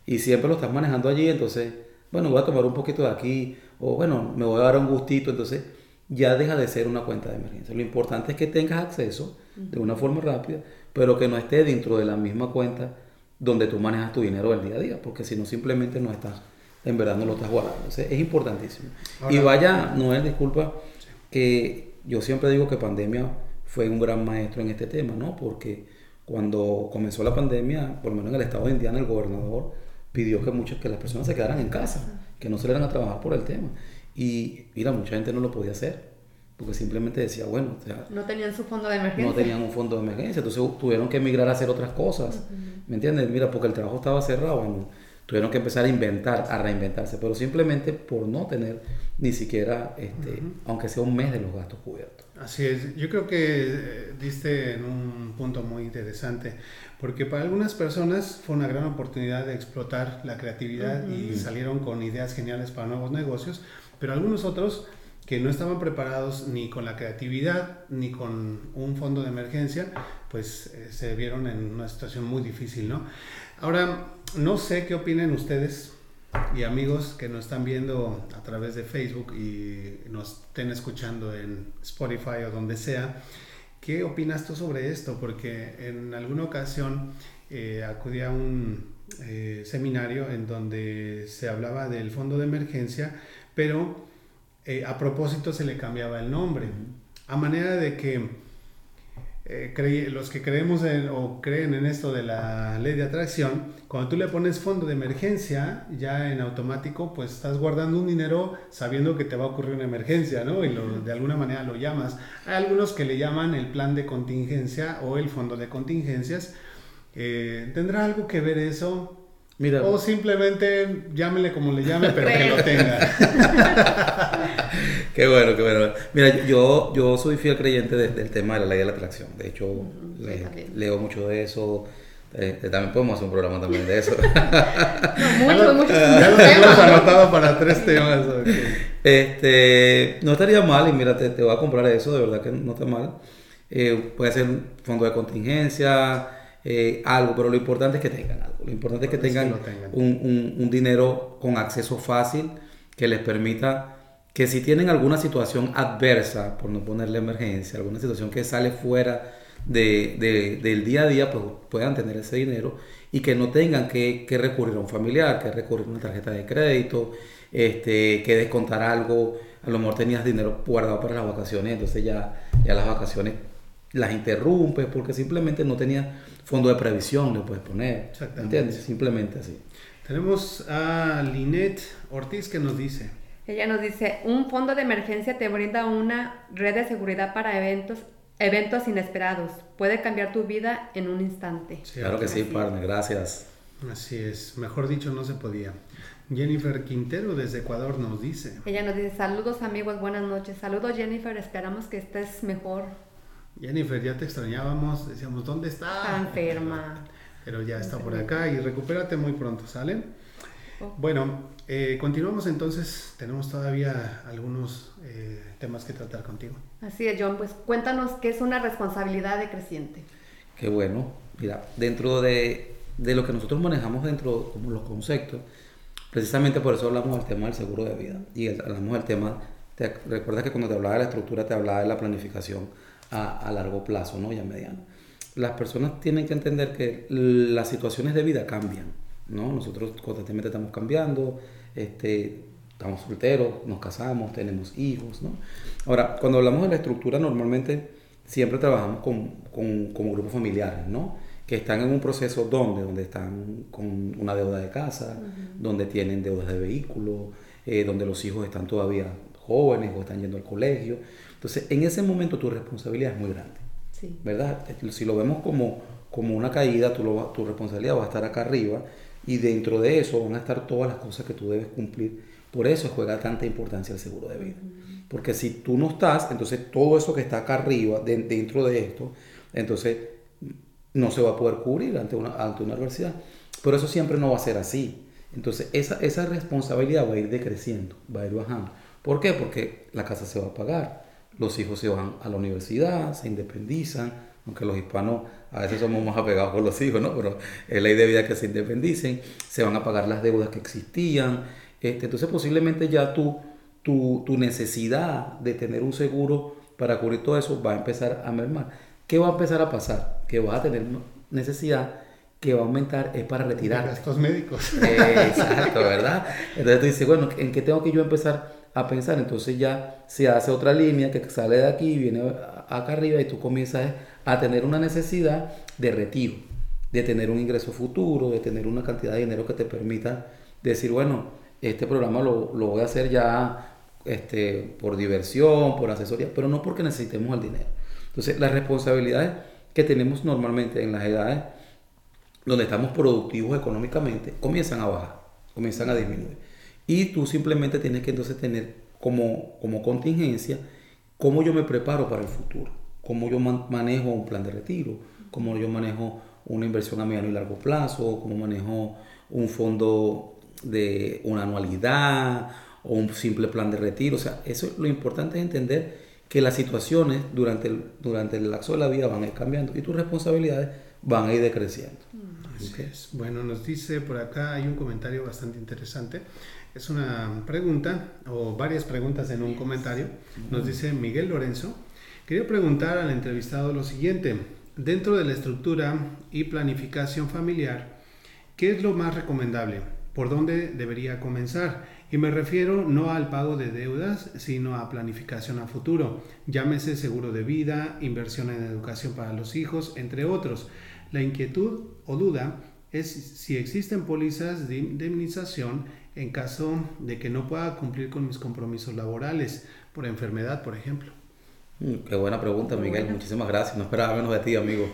Y siempre lo estás manejando allí, entonces, bueno, voy a tomar un poquito de aquí, o bueno, me voy a dar un gustito, entonces ya deja de ser una cuenta de emergencia. Lo importante es que tengas acceso de una forma rápida, pero que no esté dentro de la misma cuenta donde tú manejas tu dinero del día a día, porque si no simplemente no estás, en verdad no lo estás guardando. Entonces, es importantísimo. y vaya, Noel, disculpa, que yo siempre digo que pandemia fue un gran maestro en este tema, ¿no? Porque cuando comenzó la pandemia, por lo menos en el estado de Indiana, el gobernador pidió que muchas que las personas se quedaran en casa, que no salieran a trabajar por el tema. Y mira, mucha gente no lo podía hacer, porque simplemente decía, bueno, o sea, No tenían su fondo de emergencia. no tenían un fondo de emergencia, entonces tuvieron que emigrar a hacer otras cosas, ¿me entiendes? Mira, porque el trabajo estaba cerrado, bueno, tuvieron que empezar a inventar, a reinventarse, pero simplemente por no tener ni siquiera, este, aunque sea un mes de los gastos cubiertos. Así es, yo creo que eh, diste en un punto muy interesante, porque para algunas personas fue una gran oportunidad de explotar la creatividad y salieron con ideas geniales para nuevos negocios, pero algunos otros que no estaban preparados ni con la creatividad ni con un fondo de emergencia, pues eh, se vieron en una situación muy difícil, ¿no? Ahora, no sé qué opinen ustedes y amigos que nos están viendo a través de Facebook y nos estén escuchando en Spotify o donde sea, ¿qué opinas tú sobre esto? Porque en alguna ocasión eh, acudí a un eh, seminario en donde se hablaba del fondo de emergencia, pero eh, a propósito se le cambiaba el nombre, a manera de que eh, los que creemos en, o creen en esto de la ley de atracción, cuando tú le pones fondo de emergencia, ya en automático, pues estás guardando un dinero sabiendo que te va a ocurrir una emergencia, ¿no? Y de alguna manera lo llamas. Hay algunos que le llaman el plan de contingencia o el fondo de contingencias. Eh, ¿Tendrá algo que ver eso? Mira, O simplemente llámele como le llame, pero que lo tenga. Qué bueno, qué bueno. Mira, yo, yo soy fiel creyente de- del tema de la ley de la atracción. De hecho, le- leo mucho de eso. Eh, también podemos hacer un programa también de eso. No, muchos, muchos Ya lo tenemos anotado para tres temas. Este, no estaría mal, y mira, te, te voy a comprar eso, de verdad que no está mal. Eh, puede ser fondo de contingencia, eh, algo, pero lo importante es que tengan algo. Lo importante es que tengan, Un, un, dinero con acceso fácil que les permita que si tienen alguna situación adversa, por no ponerle emergencia, alguna situación que sale fuera de, del día a día, pues puedan tener ese dinero y que no tengan que, que recurrir a un familiar, que recurrir a una tarjeta de crédito, este, que descontar algo. A lo mejor tenías dinero guardado para las vacaciones, entonces ya, ya las vacaciones las interrumpes porque simplemente no tenía fondo de previsión, le puedes poner. ¿Entiendes? Simplemente así. Tenemos a Linet Ortiz que nos dice. Ella nos dice, un fondo de emergencia te brinda una red de seguridad para eventos eventos inesperados. Puede cambiar tu vida en un instante. claro que sí, partner. Gracias. Así es. Mejor dicho, no se podía. Jennifer Quintero desde Ecuador nos dice. Ella nos dice, saludos amigos, buenas noches. Saludos Jennifer, esperamos que estés mejor. Jennifer, ya te extrañábamos, decíamos, ¿dónde está? Está enferma. Pero ya está por acá y recupérate muy pronto, ¿sale? Bueno, eh, continuamos entonces, tenemos todavía algunos eh, temas que tratar contigo. Así es, John, pues cuéntanos qué es una responsabilidad decreciente. Qué bueno, mira, dentro de, de lo que nosotros manejamos dentro como los conceptos, precisamente por eso hablamos del tema del seguro de vida y hablamos del tema, te recuerdas que cuando te hablaba de la estructura te hablaba de la planificación a, a largo plazo, ¿no? Y a mediano. Las personas tienen que entender que las situaciones de vida cambian ¿no? Nosotros constantemente estamos cambiando, este, estamos solteros, nos casamos, tenemos hijos, ¿no? Ahora, cuando hablamos de la estructura, normalmente siempre trabajamos con, con, como grupos familiares, ¿no? Que están en un proceso donde, donde están con una deuda de casa, donde tienen deudas de vehículo, eh, donde los hijos están todavía jóvenes o están yendo al colegio. Entonces, en ese momento tu responsabilidad es muy grande, sí. ¿verdad? Si lo vemos como, como una caída, tu, tu responsabilidad va a estar acá arriba y dentro de eso van a estar todas las cosas que tú debes cumplir. Por eso juega tanta importancia el seguro de vida. Porque si tú no estás, entonces todo eso que está acá arriba, dentro de esto, entonces no se va a poder cubrir ante una, ante una adversidad. Pero eso siempre no va a ser así. Entonces esa, esa responsabilidad va a ir decreciendo, va a ir bajando. ¿Por qué? Porque la casa se va a pagar, los hijos se van a la universidad, se independizan, aunque los hispanos a veces somos más apegados con los hijos, ¿no? Pero es ley de vida que se independicen, se van a pagar las deudas que existían. Este, entonces posiblemente ya tu, tu, tu necesidad de tener un seguro para cubrir todo eso va a empezar a mermar. ¿Qué va a empezar a pasar? Que vas a tener necesidad que va a aumentar es para retirar. Gastos médicos. exacto, ¿verdad? Entonces tú dices, bueno, ¿en qué tengo que yo empezar a pensar? Entonces ya se hace otra línea que sale de aquí, viene acá arriba y tú comienzas a tener una necesidad de retiro, de tener un ingreso futuro, de tener una cantidad de dinero que te permita decir, bueno, este programa lo, lo voy a hacer ya este, por diversión, por asesoría, pero no porque necesitemos el dinero. Entonces, las responsabilidades que tenemos normalmente en las edades donde estamos productivos económicamente comienzan a bajar, comienzan a disminuir. Y tú simplemente tienes que entonces tener como, como contingencia cómo yo me preparo para el futuro cómo yo manejo un plan de retiro, cómo yo manejo una inversión a mediano y largo plazo, cómo manejo un fondo de una anualidad o un simple plan de retiro. O sea, eso lo importante es entender que las situaciones durante el, durante el lapso de la vida van a ir cambiando y tus responsabilidades van a ir decreciendo. Bueno, nos dice por acá, hay un comentario bastante interesante. Es una pregunta o varias preguntas en un comentario. Nos dice Miguel Lorenzo. Quería preguntar al entrevistado lo siguiente. Dentro de la estructura y planificación familiar, ¿qué es lo más recomendable? ¿Por dónde debería comenzar? Y me refiero no al pago de deudas, sino a planificación a futuro. Llámese seguro de vida, inversión en educación para los hijos, entre otros. La inquietud o duda es si existen pólizas de indemnización en caso de que no pueda cumplir con mis compromisos laborales, por enfermedad, por ejemplo. Mm, qué buena pregunta, Miguel. Muchísimas gracias. No esperaba menos de ti, amigo.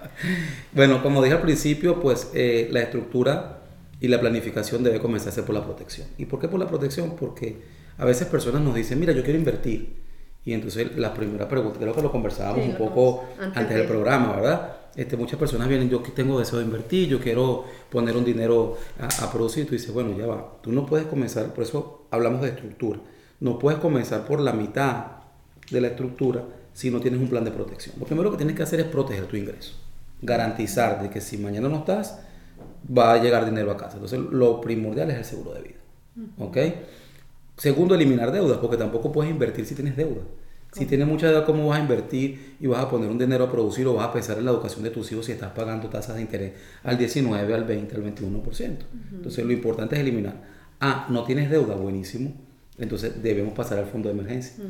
bueno, como dije al principio, pues eh, la estructura y la planificación debe comenzarse por la protección. ¿Y por qué por la protección? Porque a veces personas nos dicen, mira, yo quiero invertir. Y entonces la primera pregunta, creo que lo conversábamos un poco antes, del programa, ¿verdad? Este, muchas personas vienen, yo tengo deseo de invertir, yo quiero poner un dinero a, a producir. Y tú dices, bueno, ya va, tú no puedes comenzar, por eso hablamos de estructura. No puedes comenzar por la mitad de la estructura si no tienes un plan de protección. Lo primero que tienes que hacer es proteger tu ingreso. Garantizar de que si mañana no estás, va a llegar dinero a casa. Entonces, lo primordial es el seguro de vida. ¿Ok? Segundo, eliminar deudas, porque tampoco puedes invertir si tienes deuda. Si tienes mucha deuda, ¿cómo vas a invertir y vas a poner un dinero a producir o vas a pensar en la educación de tus hijos si estás pagando tasas de interés al 19, al 20, al 21%? Entonces, lo importante es eliminar. Ah, no tienes deuda, buenísimo. Entonces, debemos pasar al fondo de emergencia.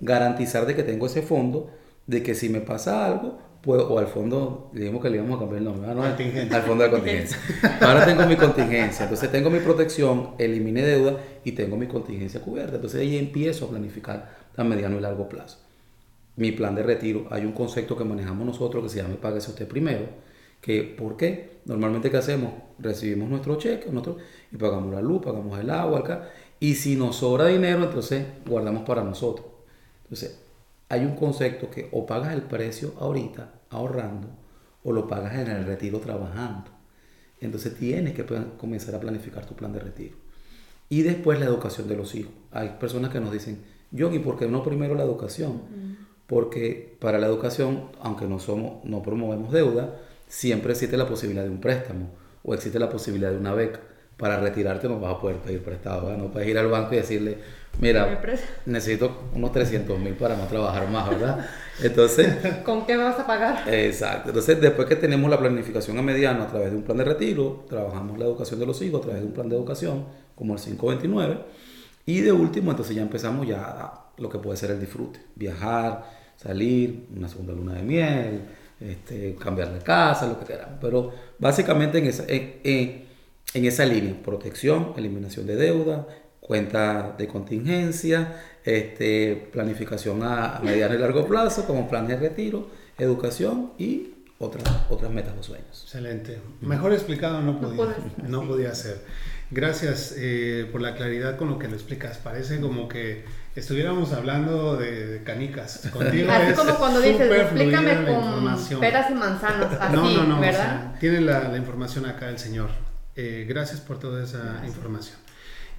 Garantizar de que tengo ese fondo, de que si me pasa algo, pues, o al fondo, digamos que le íbamos a cambiar el nombre, ¿no? al fondo de contingencia. Ahora tengo mi contingencia, entonces tengo mi protección, elimine deuda y tengo mi contingencia cubierta. Entonces ahí empiezo a planificar a mediano y largo plazo. Mi plan de retiro, hay un concepto que manejamos nosotros que se llama Págase usted primero, que ¿por qué? Normalmente ¿qué hacemos? Recibimos nuestro cheque nuestro, y pagamos la luz, pagamos el agua, acá, y si nos sobra dinero, entonces guardamos para nosotros. Entonces, hay un concepto que o pagas el precio ahorita ahorrando o lo pagas en el retiro trabajando. Entonces tienes que comenzar a planificar tu plan de retiro. Y después la educación de los hijos. Hay personas que nos dicen, Yogi, ¿por qué no primero la educación? Porque para la educación, aunque no, somos, no promovemos deuda, siempre existe la posibilidad de un préstamo o existe la posibilidad de una beca para retirarte no vas a poder pedir prestado, no puedes ir al banco y decirle, mira, necesito unos 300 mil para no trabajar más, ¿verdad? Entonces... ¿Con qué me vas a pagar? Exacto. Entonces, después que tenemos la planificación a mediano a través de un plan de retiro, trabajamos la educación de los hijos a través de un plan de educación, como el 529, y de último, entonces ya empezamos ya a lo que puede ser el disfrute, viajar, salir, una segunda luna de miel, este, cambiar de casa, lo que queramos. Pero básicamente en esa... en, en esa línea, protección, eliminación de deuda, cuenta de contingencia, este, planificación a, mediano y largo plazo, como plan de retiro, educación y otras, otras metas o sueños. Excelente. Mejor explicado no podía, no podía ser. Gracias eh, por la claridad con lo que lo explicas. Parece como que estuviéramos hablando de, canicas. Contigo Así como cuando dices, explícame con peras y manzanas. Así, no, no, no. ¿verdad? tiene la, la información acá el señor. Eh, gracias por toda esa información.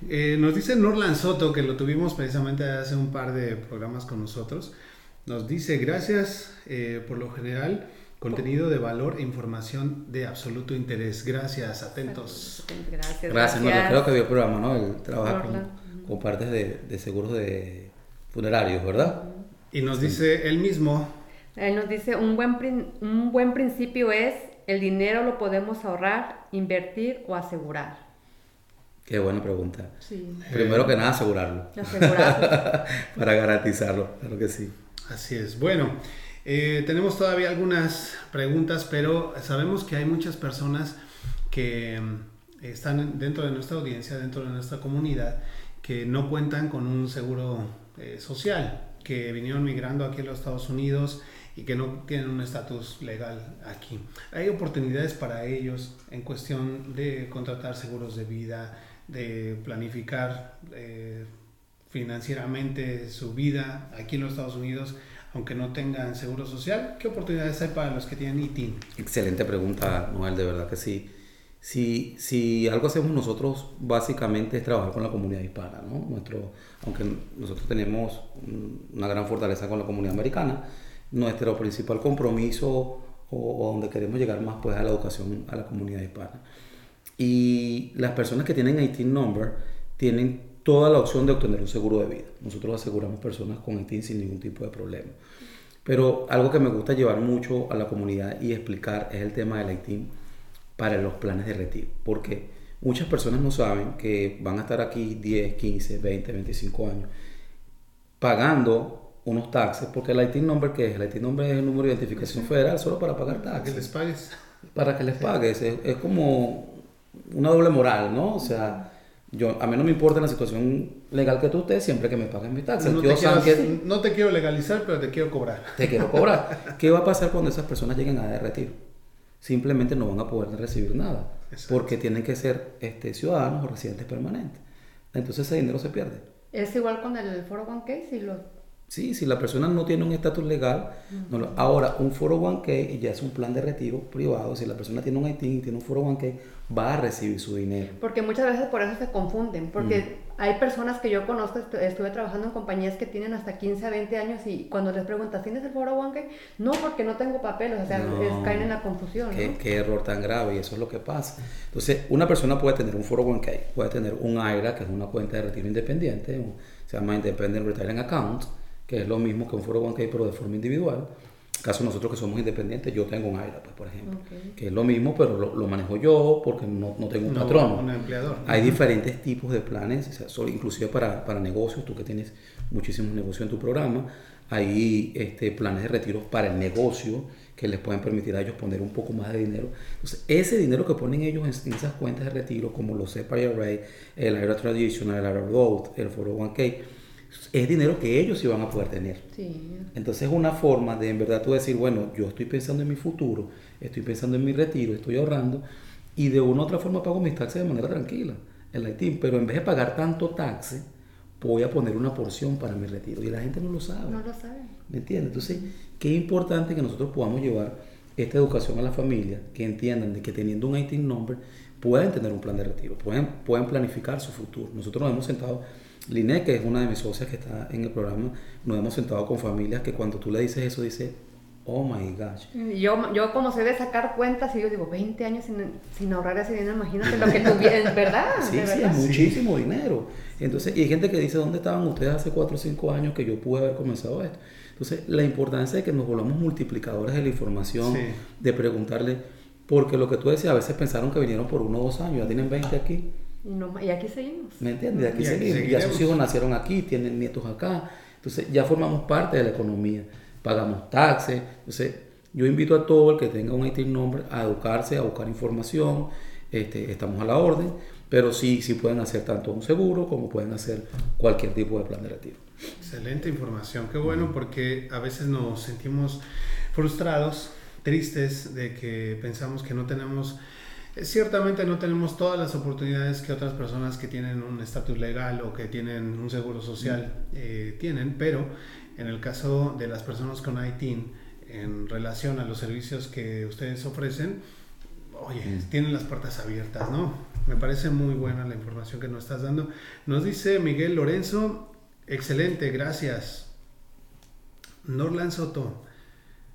Eh, nos dice Norland Soto, que lo tuvimos precisamente hace un par de programas con nosotros. Nos dice, gracias eh, por lo general, contenido de valor e información de absoluto interés. Gracias, atentos. Gracias. Gracias, creo que vio el programa, ¿no? El trabajo con, partes de, de, seguros de funerarios, ¿verdad? Y nos dice él mismo. Él nos dice, un buen, un buen principio es el dinero lo podemos ahorrar, invertir o asegurar. Qué buena pregunta. Primero que nada, asegurarlo. Asegurarlo. Para garantizarlo, claro que sí. Así es. Bueno, eh, tenemos todavía algunas preguntas, pero sabemos que hay muchas personas que mm, están dentro de nuestra audiencia, dentro de nuestra comunidad, que no cuentan con un seguro eh, social, que vinieron migrando aquí a los Estados Unidos y que no tienen un estatus legal aquí. Hay oportunidades para ellos en cuestión de contratar seguros de vida, de planificar eh, financieramente su vida aquí en los Estados Unidos, aunque no tengan seguro social. ¿Qué oportunidades hay para los que tienen ITIN? Excelente pregunta, Noel, de verdad que sí. Si, algo hacemos nosotros, básicamente es trabajar con la comunidad hispana, ¿no? Nuestro, aunque nosotros tenemos una gran fortaleza con la comunidad americana, nuestro principal compromiso o, donde queremos llegar más pues a la educación a la comunidad hispana. Y las personas que tienen ITIN number tienen toda la opción de obtener un seguro de vida. Nosotros aseguramos personas con ITIN sin ningún tipo de problema. Pero algo que me gusta llevar mucho a la comunidad y explicar es el tema del ITIN para los planes de retiro. Porque muchas personas no saben que van a estar aquí 10, 15, 20, 25 años pagando unos taxes, porque el IT number, que es? El IT number es el número de identificación federal solo para pagar taxes. Para que les pagues. Para que les pagues. Es, como una doble moral, ¿no? O sea, yo, a mí no me importa la situación legal que tú estés siempre que me paguen mis taxes. No, te quiero, no te quiero legalizar, pero te quiero cobrar. Te quiero cobrar. ¿Qué va a pasar cuando esas personas lleguen a retiro? Simplemente no van a poder recibir nada, porque tienen que ser este, ciudadanos o residentes permanentes. Entonces ese dinero se pierde. Es igual con el 401k, si lo Sí, si la persona no tiene un estatus legal, no lo- ahora un 401k ya es un plan de retiro privado. Si la persona tiene un ITIN y tiene un 401k, va a recibir su dinero. Porque muchas veces por eso se confunden, porque Mm. hay personas que yo conozco, estu- estuve trabajando en compañías que tienen hasta 15 a 20 años y cuando les preguntas, ¿tienes el 401k? No, porque no tengo papeles, o sea, No. es- caen en la confusión, ¿no? Qué, qué error tan grave y eso es lo que pasa. Entonces, una persona puede tener un 401k, puede tener un IRA, que es una cuenta de retiro independiente, se llama Independent Retirement Account, que es lo mismo que un 401k pero de forma individual. Caso nosotros que somos independientes, yo tengo un IRA, pues, por ejemplo, que es lo mismo, pero lo, lo manejo yo porque no, no tengo un No, patrono. un empleador. Hay diferentes tipos de planes, o sea, son- inclusive para, para negocios, tú que tienes muchísimos negocios en tu programa, hay este, planes de retiro para el negocio que les pueden permitir a ellos poner un poco más de dinero. Entonces, ese dinero que ponen ellos en, en esas cuentas de retiro, como los SEPA IRA, el IRA Traditional, el IRA Gold, el 401k, es dinero que ellos van a poder tener. Sí. Entonces es una forma de en verdad tú decir, bueno, yo estoy pensando en mi futuro, estoy pensando en mi retiro, estoy ahorrando y de una u otra forma pago mis taxes de manera tranquila, el ITIN, pero en vez de pagar tanto taxe, voy a poner una porción para mi retiro y la gente no lo sabe. No lo saben. ¿Me entiendes? Entonces, qué importante que nosotros podamos llevar esta educación a la familia, que entiendan de que teniendo un ITIN number pueden tener un plan de retiro, pueden, pueden planificar su futuro. Nosotros nos hemos sentado, Liné, que es una de mis socias que está en el programa, nos hemos sentado con familias que cuando tú le dices eso, dice, oh my gosh. Yo, yo como sé de sacar cuentas y yo digo, 20 años sin, sin ahorrar ese dinero, imagínate lo que tuvieras, ¿verdad? Sí, sí, es muchísimo dinero. Entonces, y hay gente que dice, ¿dónde estaban ustedes hace 4 o 5 años que yo pude haber comenzado esto? Entonces, la importancia de que nos volvamos multiplicadores de la información, Sí. de preguntarle, porque lo que tú decías, a veces pensaron que vinieron por uno o dos años, ya tienen 20 aquí, Y, no- y aquí seguimos. ¿me entiendes? Aquí Y aquí seguimos. Ya sus hijos nacieron aquí, tienen nietos acá, entonces ya formamos parte de la economía, pagamos taxes, entonces yo invito a todo el que tenga un IT number a educarse, a buscar información, este, estamos a la orden, pero sí, sí pueden hacer tanto un seguro como pueden hacer cualquier tipo de plan de retiro. Excelente información, qué bueno porque a veces nos sentimos frustrados, tristes de que pensamos que no tenemos, ciertamente no tenemos todas las oportunidades que otras personas que tienen un estatus legal o que tienen un seguro social eh, tienen, pero en el caso de las personas con ITIN, en relación a los servicios que ustedes ofrecen, oye, tienen las puertas abiertas, ¿no? Me parece muy buena la información que nos estás dando. Nos dice Miguel Lorenzo, excelente, gracias. Norlan Soto,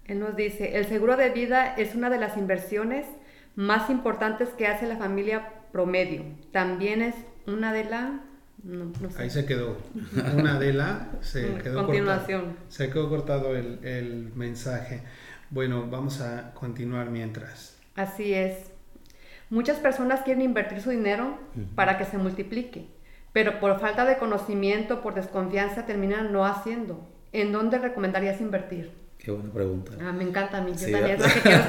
Él nos dice, el seguro de vida es una de las inversiones más importantes que hace la familia promedio. También es una de la... No, no sé. ahí se quedó. Una de la, se quedó continuación. cortado. Se quedó cortado el, el mensaje. Bueno, vamos a continuar mientras. Así es. Muchas personas quieren invertir su dinero para que se multiplique, pero por falta de conocimiento, por desconfianza, terminan no haciendo. ¿En dónde recomendarías invertir? Qué buena pregunta. Ah, me encanta a mí. Yo Sí, también. Es la que, quiero-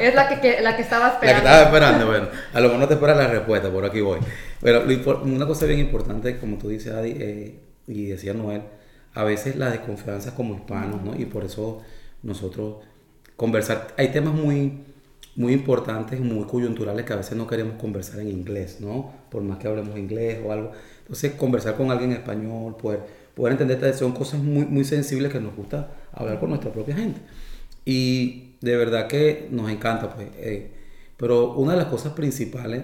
es la que, que- la que estaba La que esperando. estaba esperando, bueno, a lo mejor no te esperas la respuesta, por aquí voy. Pero lo una cosa bien importante, como tú dices, Adi, eh, y decía Noel, a veces la desconfianza como hispanos, ¿no? Y por eso nosotros conversar, hay temas muy, muy importantes, muy coyunturales que a veces no queremos conversar en inglés, ¿no? Por más que hablemos inglés o algo. Entonces, conversar con alguien en español, poder, poder entender, son cosas muy, muy sensibles que nos gusta hablar con nuestra propia gente. Y de verdad que nos encanta, pues. eh, pero una de las cosas principales,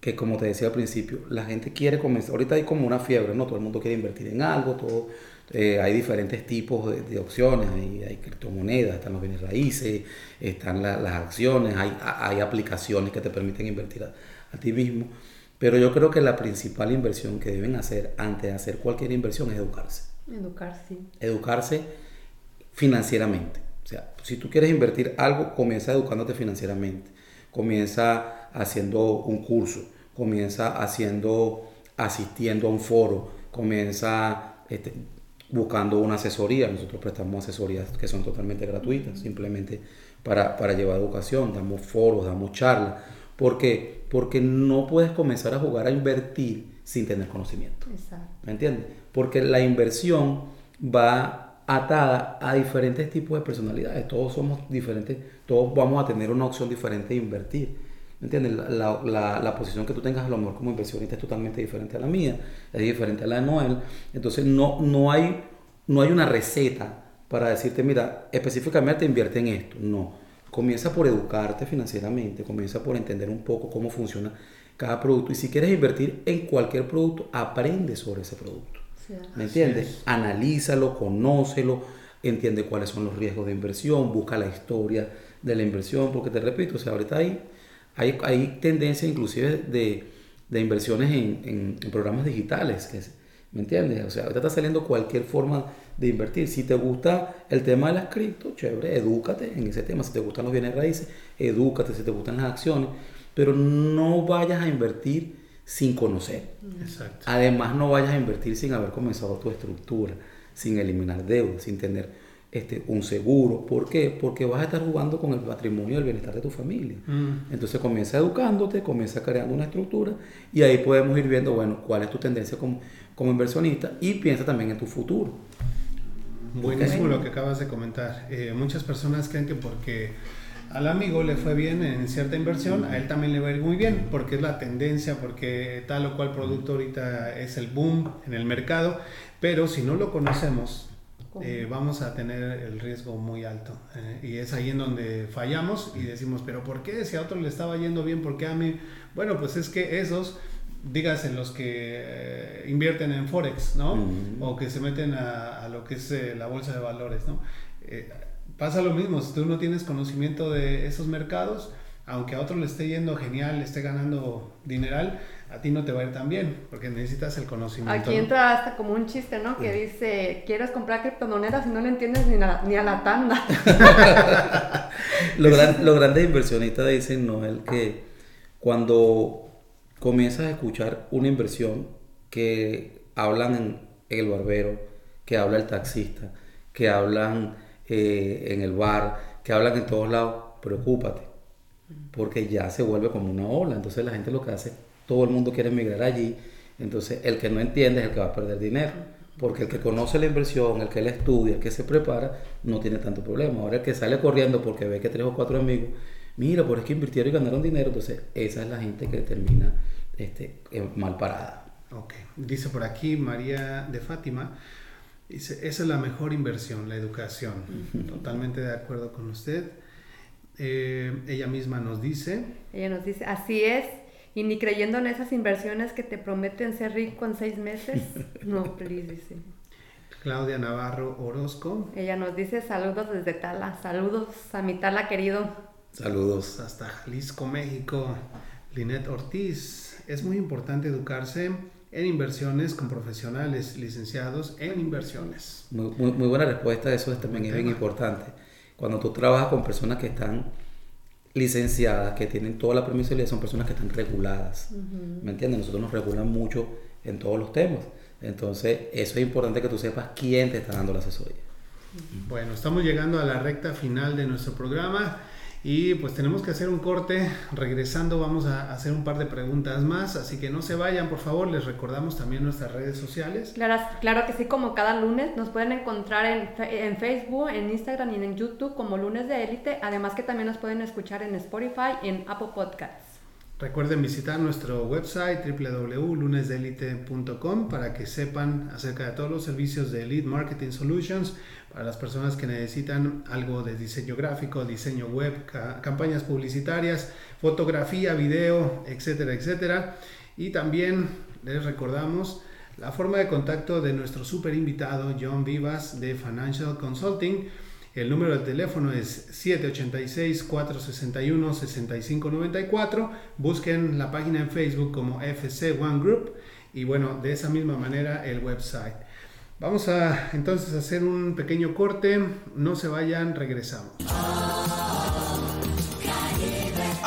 que como te decía al principio, la gente quiere comenzar, ahorita hay como una fiebre, ¿no? Todo el mundo quiere invertir en algo, todo, eh, hay diferentes tipos de, de opciones, hay, hay criptomonedas, están los bienes raíces, están la- las acciones, hay, hay aplicaciones que te permiten invertir a, a ti mismo. Pero yo creo que la principal inversión que deben hacer antes de hacer cualquier inversión es educarse Educar, sí. educarse financieramente. O sea, si tú quieres invertir algo, comienza educándote financieramente. Comienza haciendo un curso, comienza haciendo, asistiendo a un foro, comienza este, buscando una asesoría. Nosotros prestamos asesorías que son totalmente gratuitas, simplemente para, para llevar educación, damos foros, damos charlas. ¿Por qué? Porque no puedes comenzar a jugar a invertir sin tener conocimiento. Exacto. ¿Me entiendes? Porque la inversión va atada a diferentes tipos de personalidades. Todos somos diferentes, todos vamos a tener una opción diferente de invertir. ¿Me entiendes? La, la- la- posición que tú tengas a lo mejor como inversionista es totalmente diferente a la mía, es diferente a la de Noel. Entonces no, no hay no hay una receta para decirte, mira, específicamente invierte en esto. No. Comienza por educarte financieramente, comienza por entender un poco cómo funciona cada producto. Y si quieres invertir en cualquier producto, aprende sobre ese producto. ¿Me entiendes? Analízalo, conócelo, entiende cuáles son los riesgos de inversión, busca la historia de la inversión, porque te repito, o sea, ahorita hay, hay, hay tendencia inclusive de, de inversiones en, en, programas digitales, que, ¿me entiendes? O sea, ahorita está saliendo cualquier forma de invertir. Si te gusta el tema de las cripto, chévere, edúcate en ese tema. Si te gustan los bienes raíces, edúcate. Si te gustan las acciones, pero no vayas a invertir sin conocer. Exacto. Además, no vayas a invertir sin haber comenzado tu estructura, sin eliminar deudas, sin tener este, un seguro. ¿Por qué? Porque vas a estar jugando con el patrimonio y el bienestar de tu familia. Mm. Entonces comienza educándote, comienza creando una estructura y ahí podemos ir viendo, bueno, cuál es tu tendencia como, como inversionista y piensa también en tu futuro. Buenísimo lo que acabas de comentar. Eh, muchas personas creen que porque al amigo le fue bien en cierta inversión, a él también le va a ir muy bien, porque es la tendencia, porque tal o cual producto ahorita es el boom en el mercado, pero si no lo conocemos, eh, vamos a tener el riesgo muy alto. Eh, y es ahí en donde fallamos y decimos, pero ¿por qué? Si a otro le estaba yendo bien, ¿por qué a mí? Bueno, pues es que esos digas en los que eh, invierten en Forex, ¿no? O que se meten a, a lo que es la bolsa de valores, ¿no? Pasa lo mismo, si tú no tienes conocimiento de esos mercados, aunque a otro le esté yendo genial, le esté ganando dineral, a ti no te va a ir tan bien, porque necesitas el conocimiento. Aquí entra hasta como un chiste, ¿no? Que dice, quieres comprar criptomonedas y no le entiendes ni, ni a la tanda. los, grandes inversionistas dicen, Noel, que cuando comienzas a escuchar una inversión que hablan en el barbero, que habla el taxista, que hablan eh, en el bar, que hablan en todos lados, preocúpate, porque ya se vuelve como una ola. Entonces la gente lo que hace, todo el mundo quiere emigrar allí, entonces el que no entiende es el que va a perder dinero. Porque el que conoce la inversión, el que la estudia, el que se prepara, no tiene tanto problema. Ahora el que sale corriendo porque ve que tres o cuatro amigos, mira, por es que invirtieron y ganaron dinero, entonces esa es la gente que termina este, mal parada. Ok, dice por aquí María de Fátima, esa es la mejor inversión, la educación. Totalmente de acuerdo con usted. Eh, ella misma nos dice. Ella nos dice, así es. Y ni creyendo en esas inversiones que te prometen ser rico en seis meses. No, please, dice. Claudia Navarro Orozco. Ella nos dice saludos desde Tala. Saludos a mi Tala querido. Saludos. Hasta Jalisco, México. Linet Ortiz. Es muy importante educarse en inversiones con profesionales licenciados en inversiones. Muy, muy, buena respuesta, eso es, también es bien importante. Cuando tú trabajas con personas que están licenciadas, que tienen toda la permisibilidad, son personas que están reguladas. ¿Me entiendes? Nosotros nos regulan mucho en todos los temas. Entonces, eso es importante que tú sepas quién te está dando la asesoría. Bueno, estamos llegando a la recta final de nuestro programa. Y pues tenemos que hacer un corte. Regresando vamos a hacer un par de preguntas más, así que no se vayan, por favor. Les recordamos también nuestras redes sociales. Claro, claro que sí, como cada lunes nos pueden encontrar en, en Facebook, en Instagram y en YouTube como Lunes de Élite. Además que también nos pueden escuchar en Spotify y en Apple Podcasts. Recuerden visitar nuestro website www.lunesdelite.com para que sepan acerca de todos los servicios de Elite Marketing Solutions para las personas que necesitan algo de diseño gráfico, diseño web, campañas publicitarias, fotografía, video, etcétera, etcétera. Y también les recordamos la forma de contacto de nuestro super invitado John Vivas de Financial Consulting el número de teléfono es 786-461-6594. Busquen la página en Facebook como FC One Group y bueno, de esa misma manera el website. Vamos a entonces hacer un pequeño corte. No se vayan, regresamos.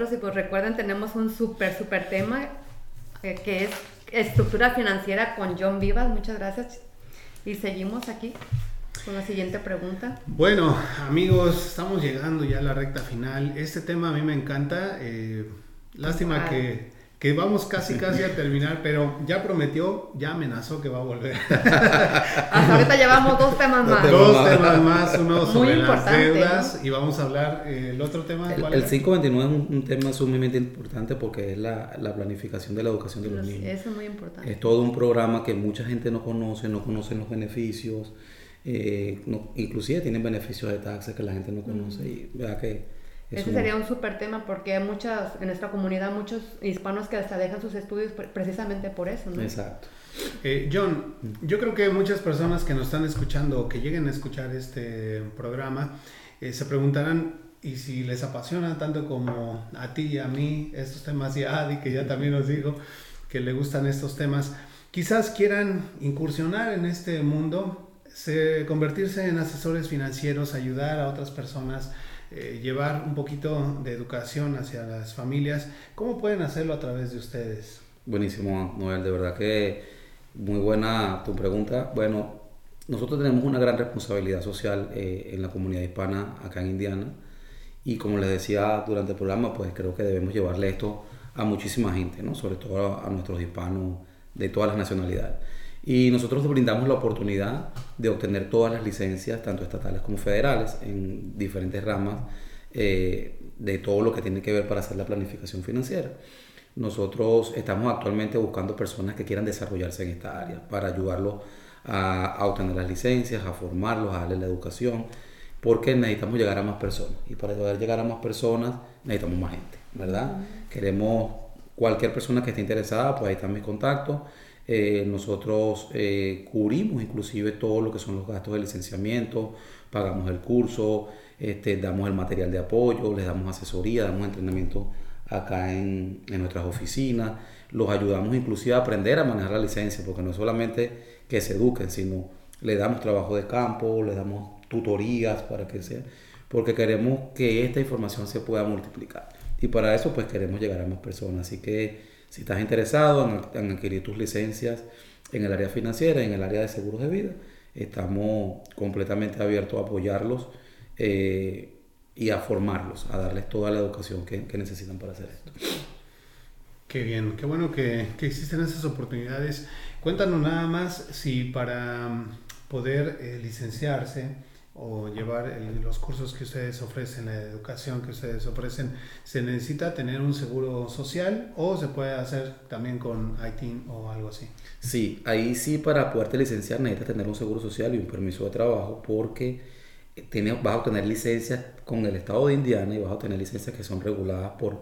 Y pues recuerden, tenemos un súper, súper tema eh, que es estructura financiera con John Vivas. Muchas gracias. Y seguimos aquí con la siguiente pregunta. Bueno, amigos, estamos llegando ya a la recta final. Este tema a mí me encanta. Eh, lástima que que vamos casi casi a terminar, pero ya prometió, ya amenazó que va a volver. Hasta ahorita llevamos dos temas más. Dos temas más, uno sobre las deudas y vamos a hablar eh, el otro tema. El, el 529 es un, tema sumamente importante porque es la, la, planificación de la educación de los, niños. Eso es muy importante. Es todo un programa que mucha gente no conoce, no conocen los beneficios, eh, no, inclusive tienen beneficios de taxes que la gente no conoce y vea que ese sería un súper tema porque hay muchas, en nuestra comunidad, muchos hispanos que hasta dejan sus estudios precisamente por eso, ¿no? Exacto. Eh, John, yo creo que muchas personas que nos están escuchando o que lleguen a escuchar este programa eh, se preguntarán, y si les apasiona tanto como a ti y a mí estos temas y a Adi, que ya también nos dijo que le gustan estos temas, quizás quieran incursionar en este mundo, se, convertirse en asesores financieros, ayudar a otras personas eh, llevar un poquito de educación hacia las familias. ¿Cómo pueden hacerlo a través de ustedes? Buenísimo, Noel, de verdad que muy buena tu pregunta. Bueno, nosotros tenemos una gran responsabilidad social eh, en la comunidad hispana acá en Indiana y como les decía durante el programa, pues creo que debemos llevarle esto a muchísima gente, ¿no? sobre todo a nuestros hispanos de todas las nacionalidades. Y nosotros brindamos la oportunidad de obtener todas las licencias, tanto estatales como federales, en diferentes ramas eh, de todo lo que tiene que ver para hacer la planificación financiera. Nosotros estamos actualmente buscando personas que quieran desarrollarse en esta área para ayudarlos a, obtener las licencias, a formarlos, a darles la educación, porque necesitamos llegar a más personas. Y para poder llegar a más personas necesitamos más gente, ¿verdad? Queremos cualquier persona que esté interesada, pues ahí están mis contactos. Eh, nosotros eh, cubrimos inclusive todo lo que son los gastos de licenciamiento, pagamos el curso, este, damos el material de apoyo, les damos asesoría, damos entrenamiento acá en, nuestras oficinas, los ayudamos inclusive a aprender a manejar la licencia, porque no es solamente que se eduquen, sino le damos trabajo de campo, le damos tutorías para que sea, porque queremos que esta información se pueda multiplicar. Y para eso pues queremos llegar a más personas. Así que si estás interesado en, adquirir tus licencias en el área financiera, en el área de seguros de vida, estamos completamente abiertos a apoyarlos eh, y a formarlos, a darles toda la educación que, necesitan para hacer esto. Qué bien, qué bueno que, existen esas oportunidades. Cuéntanos nada más si para poder eh, licenciarse, o llevar los cursos que ustedes ofrecen, la educación que ustedes ofrecen, ¿se necesita tener un seguro social o se puede hacer también con ITIN o algo así? Sí, ahí sí para poderte licenciar necesitas tener un seguro social y un permiso de trabajo porque tienes, vas a obtener licencias con el estado de Indiana y vas a obtener licencias que son reguladas por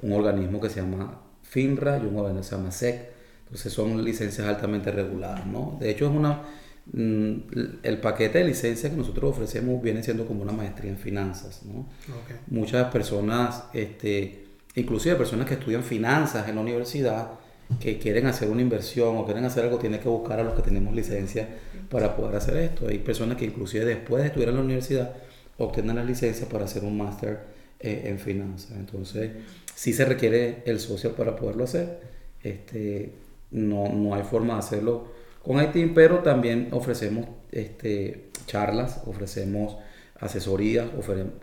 un organismo que se llama FINRA y un organismo que se llama SEC. Entonces son licencias altamente reguladas, ¿no? De hecho es una el paquete de licencia que nosotros ofrecemos viene siendo como una maestría en finanzas. ¿no? Muchas personas, este, inclusive personas que estudian finanzas en la universidad, que quieren hacer una inversión o quieren hacer algo, tienen que buscar a los que tenemos licencia para poder hacer esto. Hay personas que inclusive después de estudiar en la universidad obtienen la licencia para hacer un máster eh, en finanzas. Entonces, si se requiere el social para poderlo hacer. Este, no, no hay forma de hacerlo con ITIN, pero también ofrecemos este, charlas, ofrecemos asesorías,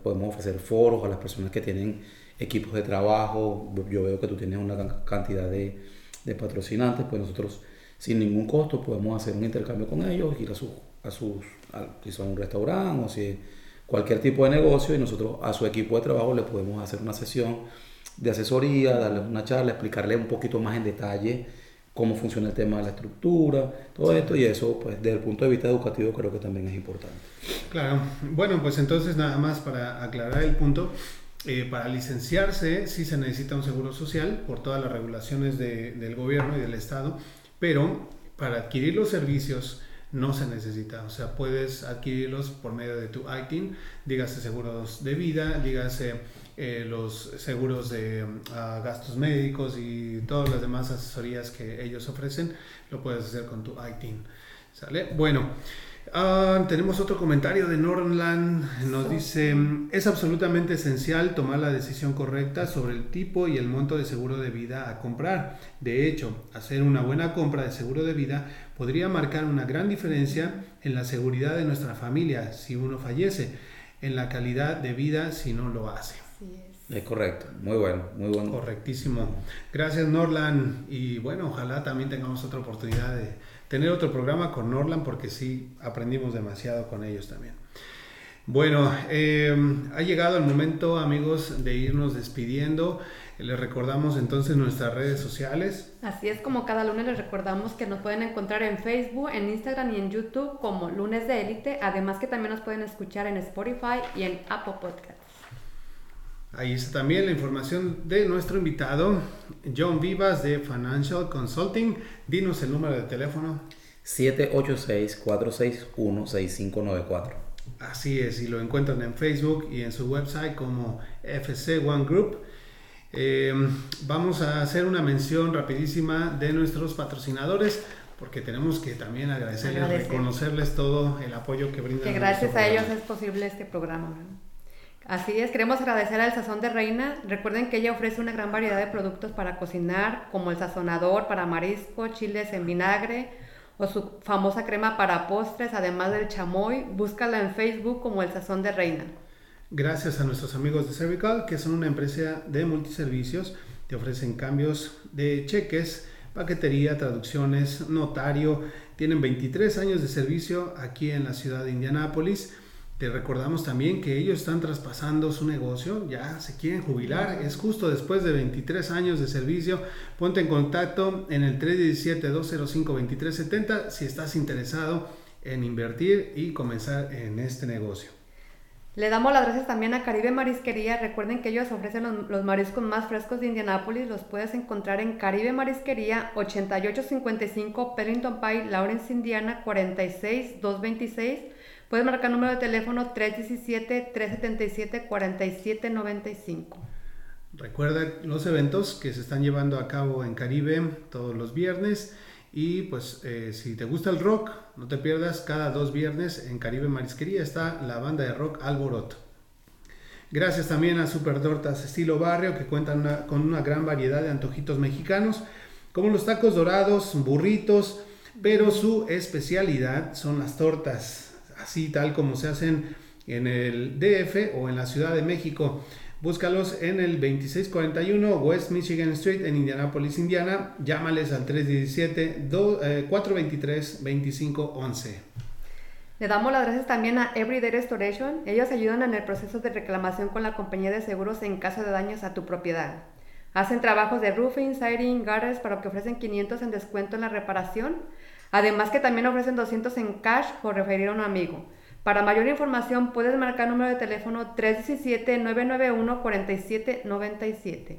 podemos ofrecer foros a las personas que tienen equipos de trabajo. Yo veo que tú tienes una cantidad de, patrocinantes, pues nosotros sin ningún costo podemos hacer un intercambio con ellos, ir a sus, a sus si son un restaurante o si cualquier tipo de negocio y nosotros a su equipo de trabajo le podemos hacer una sesión de asesoría, darles una charla, explicarles un poquito más en detalle cómo funciona el tema de la estructura, todo esto y eso, pues desde el punto de vista educativo creo que también es importante. Claro, bueno, pues entonces nada más para aclarar el punto, eh, para licenciarse sí se necesita un seguro social por todas las regulaciones del gobierno y del Estado, pero para adquirir los servicios no se necesita. O sea, puedes adquirirlos por medio de tu ITIN, dígase seguros de vida, dígase eh, los seguros de ah, gastos médicos y todas las demás asesorías que ellos ofrecen, lo puedes hacer con tu ITIN. ¿Sale? Bueno. Ah, tenemos otro comentario de Norland. Nos dice, es absolutamente esencial tomar la decisión correcta sobre el tipo y el monto de seguro de vida a comprar. De hecho, hacer una buena compra de seguro de vida podría marcar una gran diferencia en la seguridad de nuestra familia si uno fallece, en la calidad de vida si no lo hace. Es correcto, muy bueno, muy bueno. Correctísimo. Gracias Norland y bueno, ojalá también tengamos otra oportunidad de tener otro programa con Norland porque sí aprendimos demasiado con ellos también. Bueno, eh, ha llegado el momento amigos de irnos despidiendo. Les recordamos entonces nuestras redes sociales. Así es como cada lunes les recordamos que nos pueden encontrar en Facebook, en Instagram y en YouTube como Lunes de Élite. Además que también nos pueden escuchar en Spotify y en Apple Podcasts. Ahí está también la información de nuestro invitado, John Vivas de Financial Consulting. Dinos el número de teléfono. 786-461-6594. Así es, y lo encuentran en Facebook y en su website como FC One Group. Eh, vamos a hacer una mención rapidísima de nuestros patrocinadores porque tenemos que también agradecerles, reconocerles todo el apoyo que brindan. Que gracias a ellos es posible este programa. Así es, queremos agradecer al Sazón de Reina. Recuerden que ella ofrece una gran variedad de productos para cocinar, como el sazonador para marisco, chiles en vinagre o su famosa crema para postres, además del chamoy. Búscala en Facebook como el Sazón de Reina. Gracias a nuestros amigos de Cervical, que son una empresa de multiservicios, te ofrecen cambios de cheques, paquetería, traducciones, notario. Tienen 23 años de servicio aquí en la ciudad de Indianápolis te recordamos también que ellos están traspasando su negocio, ya se quieren jubilar, es justo después de 23 años de servicio. Ponte en contacto en el 317-205-2370 si estás interesado en invertir y comenzar en este negocio. Le damos las gracias también a Caribe Marisquería. Recuerden que ellos ofrecen los, los mariscos más frescos de Indianápolis. Los puedes encontrar en Caribe Marisquería 8855 Pellington Pike, Lawrence, Indiana 46226 Puedes marcar número de teléfono 317-377-4795. Recuerda los eventos que se están llevando a cabo en Caribe todos los viernes. Y pues eh, si te gusta el rock, no te pierdas cada dos viernes en Caribe Marisquería está la banda de rock Alboroto. Gracias también a Super Tortas Estilo Barrio que cuentan con una gran variedad de antojitos mexicanos como los tacos dorados, burritos, pero su especialidad son las tortas así tal como se hacen en el DF o en la Ciudad de México. Búscalos en el 2641 West Michigan Street en Indianapolis, Indiana. Llámales al 317-423-2511. Eh, Le damos las gracias también a Everyday Restoration. Ellos ayudan en el proceso de reclamación con la compañía de seguros en caso de daños a tu propiedad. Hacen trabajos de roofing, siding, gutters para que ofrecen 500 en descuento en la reparación Además que también ofrecen 200 en cash por referir a un amigo. Para mayor información puedes marcar el número de teléfono 317-991-4797.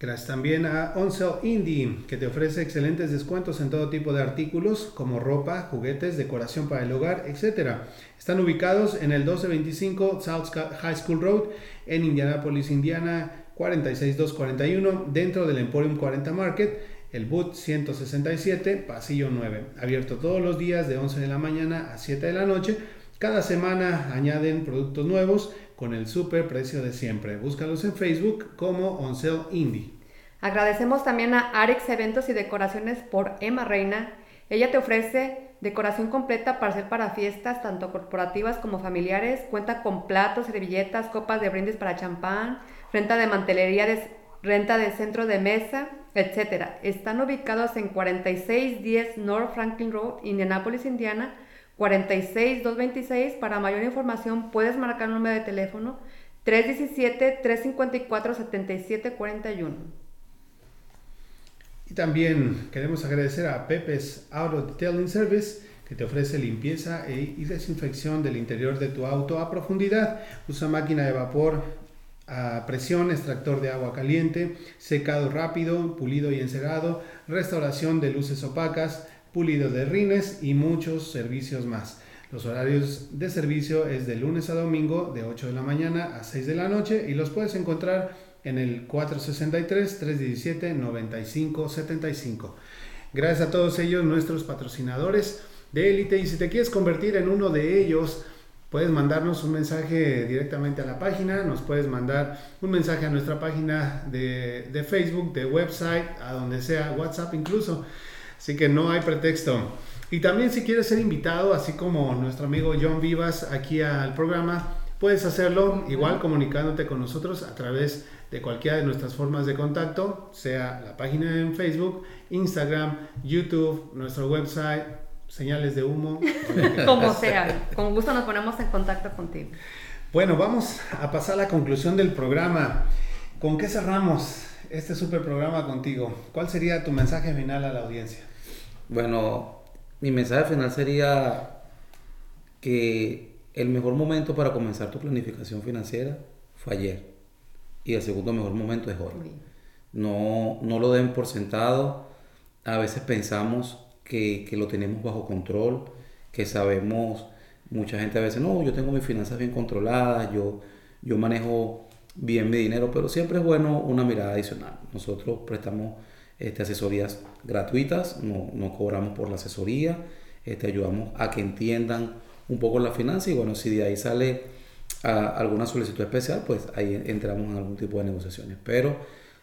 Gracias también a Onsel Indie, que te ofrece excelentes descuentos en todo tipo de artículos como ropa, juguetes, decoración para el hogar, etc. Están ubicados en el 1225 South High School Road en Indianapolis, Indiana 46241, dentro del Emporium 40 Market el boot 167, pasillo 9, abierto todos los días de 11 de la mañana a 7 de la noche. Cada semana añaden productos nuevos con el super precio de siempre. Búscalos en Facebook como Oncel Indie. Agradecemos también a Arex Eventos y Decoraciones por Emma Reina. Ella te ofrece decoración completa para hacer para fiestas, tanto corporativas como familiares. Cuenta con platos, servilletas, copas de brindis para champán, renta de mantelería, renta de centro de mesa, etcétera. Están ubicados en 4610 North Franklin Road, Indianapolis, Indiana, 46226. Para mayor información puedes marcar el número de teléfono 317-354-7741. Y también queremos agradecer a Pepe's Auto Detailing Service que te ofrece limpieza e y desinfección del interior de tu auto a profundidad. Usa máquina de vapor a presión, extractor de agua caliente, secado rápido, pulido y encerado, restauración de luces opacas, pulido de rines y muchos servicios más. Los horarios de servicio es de lunes a domingo de 8 de la mañana a 6 de la noche y los puedes encontrar en el 463-317-9575. Gracias a todos ellos, nuestros patrocinadores de élite y si te quieres convertir en uno de ellos, puedes mandarnos un mensaje directamente a la página, nos puedes mandar un mensaje a nuestra página de, Facebook, de website, a donde sea, WhatsApp incluso. Así que no hay pretexto. Y también si quieres ser invitado, así como nuestro amigo John Vivas aquí al programa, puedes hacerlo igual comunicándote con nosotros a través de cualquiera de nuestras formas de contacto, sea la página en Facebook, Instagram, YouTube, nuestro website, señales de humo. Como sea, con gusto nos ponemos en contacto contigo. Bueno, vamos a pasar a la conclusión del programa. ¿Con qué cerramos este super programa contigo? ¿Cuál sería tu mensaje final a la audiencia? Bueno, mi mensaje final sería que el mejor momento para comenzar tu planificación financiera fue ayer y el segundo mejor momento es hoy. No, no lo den por sentado. A veces pensamos que, que, lo tenemos bajo control, que sabemos, mucha gente a veces, no, yo tengo mis finanzas bien controladas, yo, yo manejo bien mi dinero, pero siempre es bueno una mirada adicional. Nosotros prestamos este, asesorías gratuitas, no, no cobramos por la asesoría, este, ayudamos a que entiendan un poco la finanza y bueno, si de ahí sale a, alguna solicitud especial, pues ahí entramos en algún tipo de negociaciones. Pero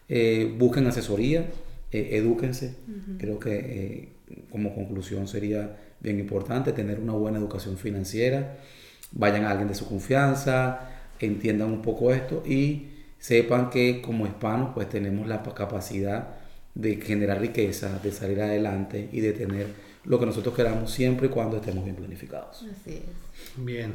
eh, busquen asesoría, eh, edúquense, creo que eh, como conclusión sería bien importante tener una buena educación financiera, vayan a alguien de su confianza, entiendan un poco esto y sepan que como hispanos pues tenemos la capacidad de generar riqueza, de salir adelante y de tener lo que nosotros queramos siempre y cuando estemos bien planificados. Así es. Bien.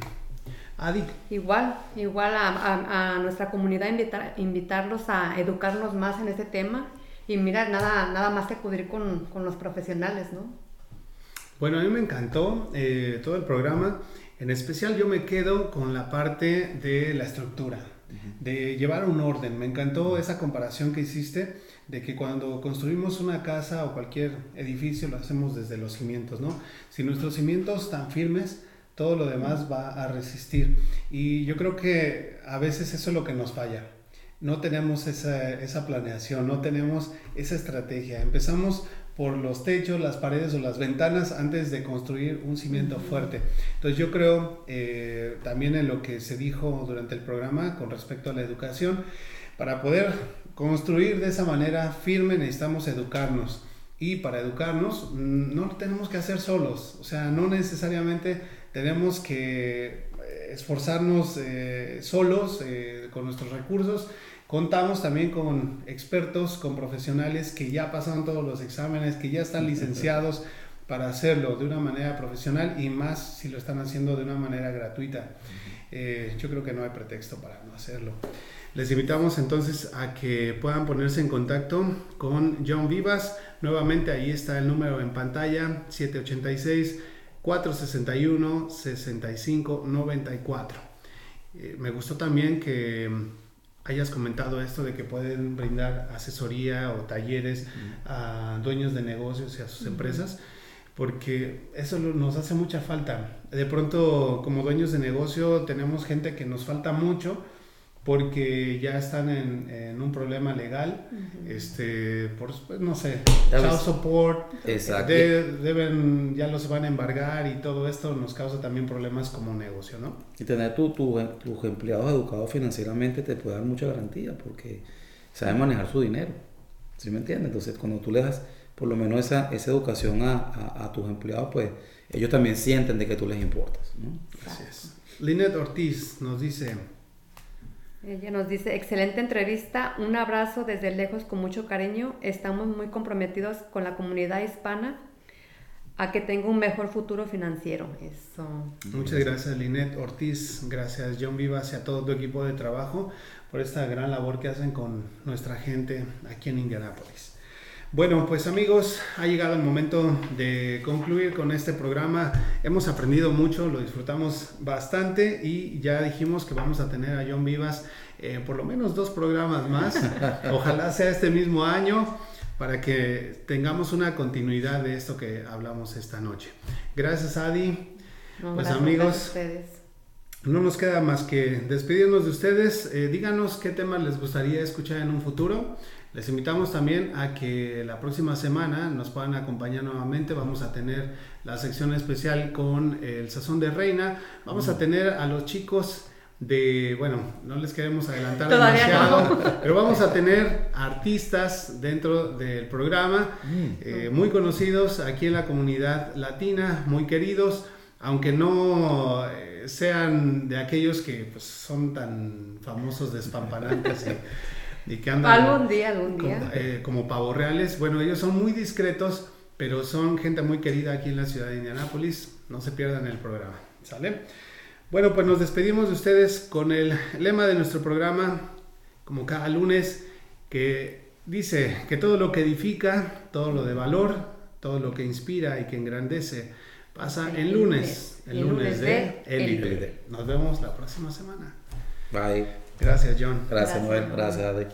Adi. Igual, igual a, a, nuestra comunidad invitar, invitarlos a educarnos más en este tema y mira, nada, nada más que acudir con, con los profesionales, ¿no? Bueno, a mí me encantó eh, todo el programa. En especial yo me quedo con la parte de la estructura, de llevar un orden. Me encantó esa comparación que hiciste de que cuando construimos una casa o cualquier edificio lo hacemos desde los cimientos, ¿no? Si nuestros cimientos están firmes, todo lo demás va a resistir. Y yo creo que a veces eso es lo que nos falla no tenemos esa, esa, planeación, no tenemos esa estrategia. Empezamos por los techos, las paredes o las ventanas antes de construir un cimiento fuerte. Entonces yo creo eh, también en lo que se dijo durante el programa con respecto a la educación, para poder construir de esa manera firme necesitamos educarnos. Y para educarnos mm, no tenemos que hacer solos, o sea, no necesariamente tenemos que esforzarnos eh, solos con nuestros recursos, Contamos también con expertos, con profesionales que ya pasaron todos los exámenes, que ya están licenciados para hacerlo de una manera profesional y más si lo están haciendo de una manera gratuita. Eh, yo creo que no hay pretexto para no hacerlo. Les invitamos entonces a que puedan ponerse en contacto con John Vivas. Nuevamente ahí está el número en pantalla 786 461 6594. me gustó también que hayas comentado esto de que pueden brindar asesoría o talleres a dueños de negocios y a sus empresas, porque eso nos hace mucha falta. De pronto, como dueños de negocio, tenemos gente que nos falta mucho porque ya están en, un problema legal, este, por, pues, no sé, child support, deben, ya los van a embargar y todo esto nos causa también problemas como negocio, ¿no? Y tener tu, tus empleados educados financieramente te puede dar mucha garantía porque saben manejar su dinero, ¿sí me entiendes? Entonces, cuando tú le das por lo menos esa, esa educación a, a, tus empleados, pues ellos también sienten de que tú les importas, ¿no? Así es. Linet Ortiz nos dice... Ella nos dice, excelente entrevista, un abrazo desde lejos con mucho cariño, estamos muy comprometidos con la comunidad hispana a que tenga un mejor futuro financiero. Eso. Muchas gracias Linet Ortiz, gracias John Vivas y a todo tu equipo de trabajo por esta gran labor que hacen con nuestra gente aquí en Indianápolis. Bueno, pues amigos, ha llegado el momento de concluir con este programa. Hemos aprendido mucho, lo disfrutamos bastante y ya dijimos que vamos a tener a John Vivas eh, por lo menos dos programas más. Ojalá sea este mismo año para que tengamos una continuidad de esto que hablamos esta noche. Gracias, Adi. pues amigos, no nos queda más que despedirnos de ustedes. Eh, díganos qué temas les gustaría escuchar en un futuro. Les invitamos también a que la próxima semana nos puedan acompañar nuevamente. Vamos a tener la sección especial con el Sazón de Reina. Vamos a mm. tener a los chicos de, bueno, no les queremos adelantar demasiado, pero vamos a tener artistas dentro del programa, mm. eh, muy conocidos aquí en la comunidad latina, muy queridos, aunque no eh, sean de aquellos que pues, son tan famosos, despampanantes y, que andan algún día, algún día. Como, eh, como pavos reales. Bueno, ellos son muy discretos, pero son gente muy querida aquí en la ciudad de Indianápolis. No se pierdan el programa, ¿sale? Bueno, pues nos despedimos de ustedes con el lema de nuestro programa, como cada lunes, que dice que todo lo que edifica, todo lo de valor, todo lo que inspira y que engrandece, pasa el, lunes, el, lunes, de, Elite. Nos vemos la próxima semana. Bye. Gracias, John. Gracias, Noel. Gracias, Ade.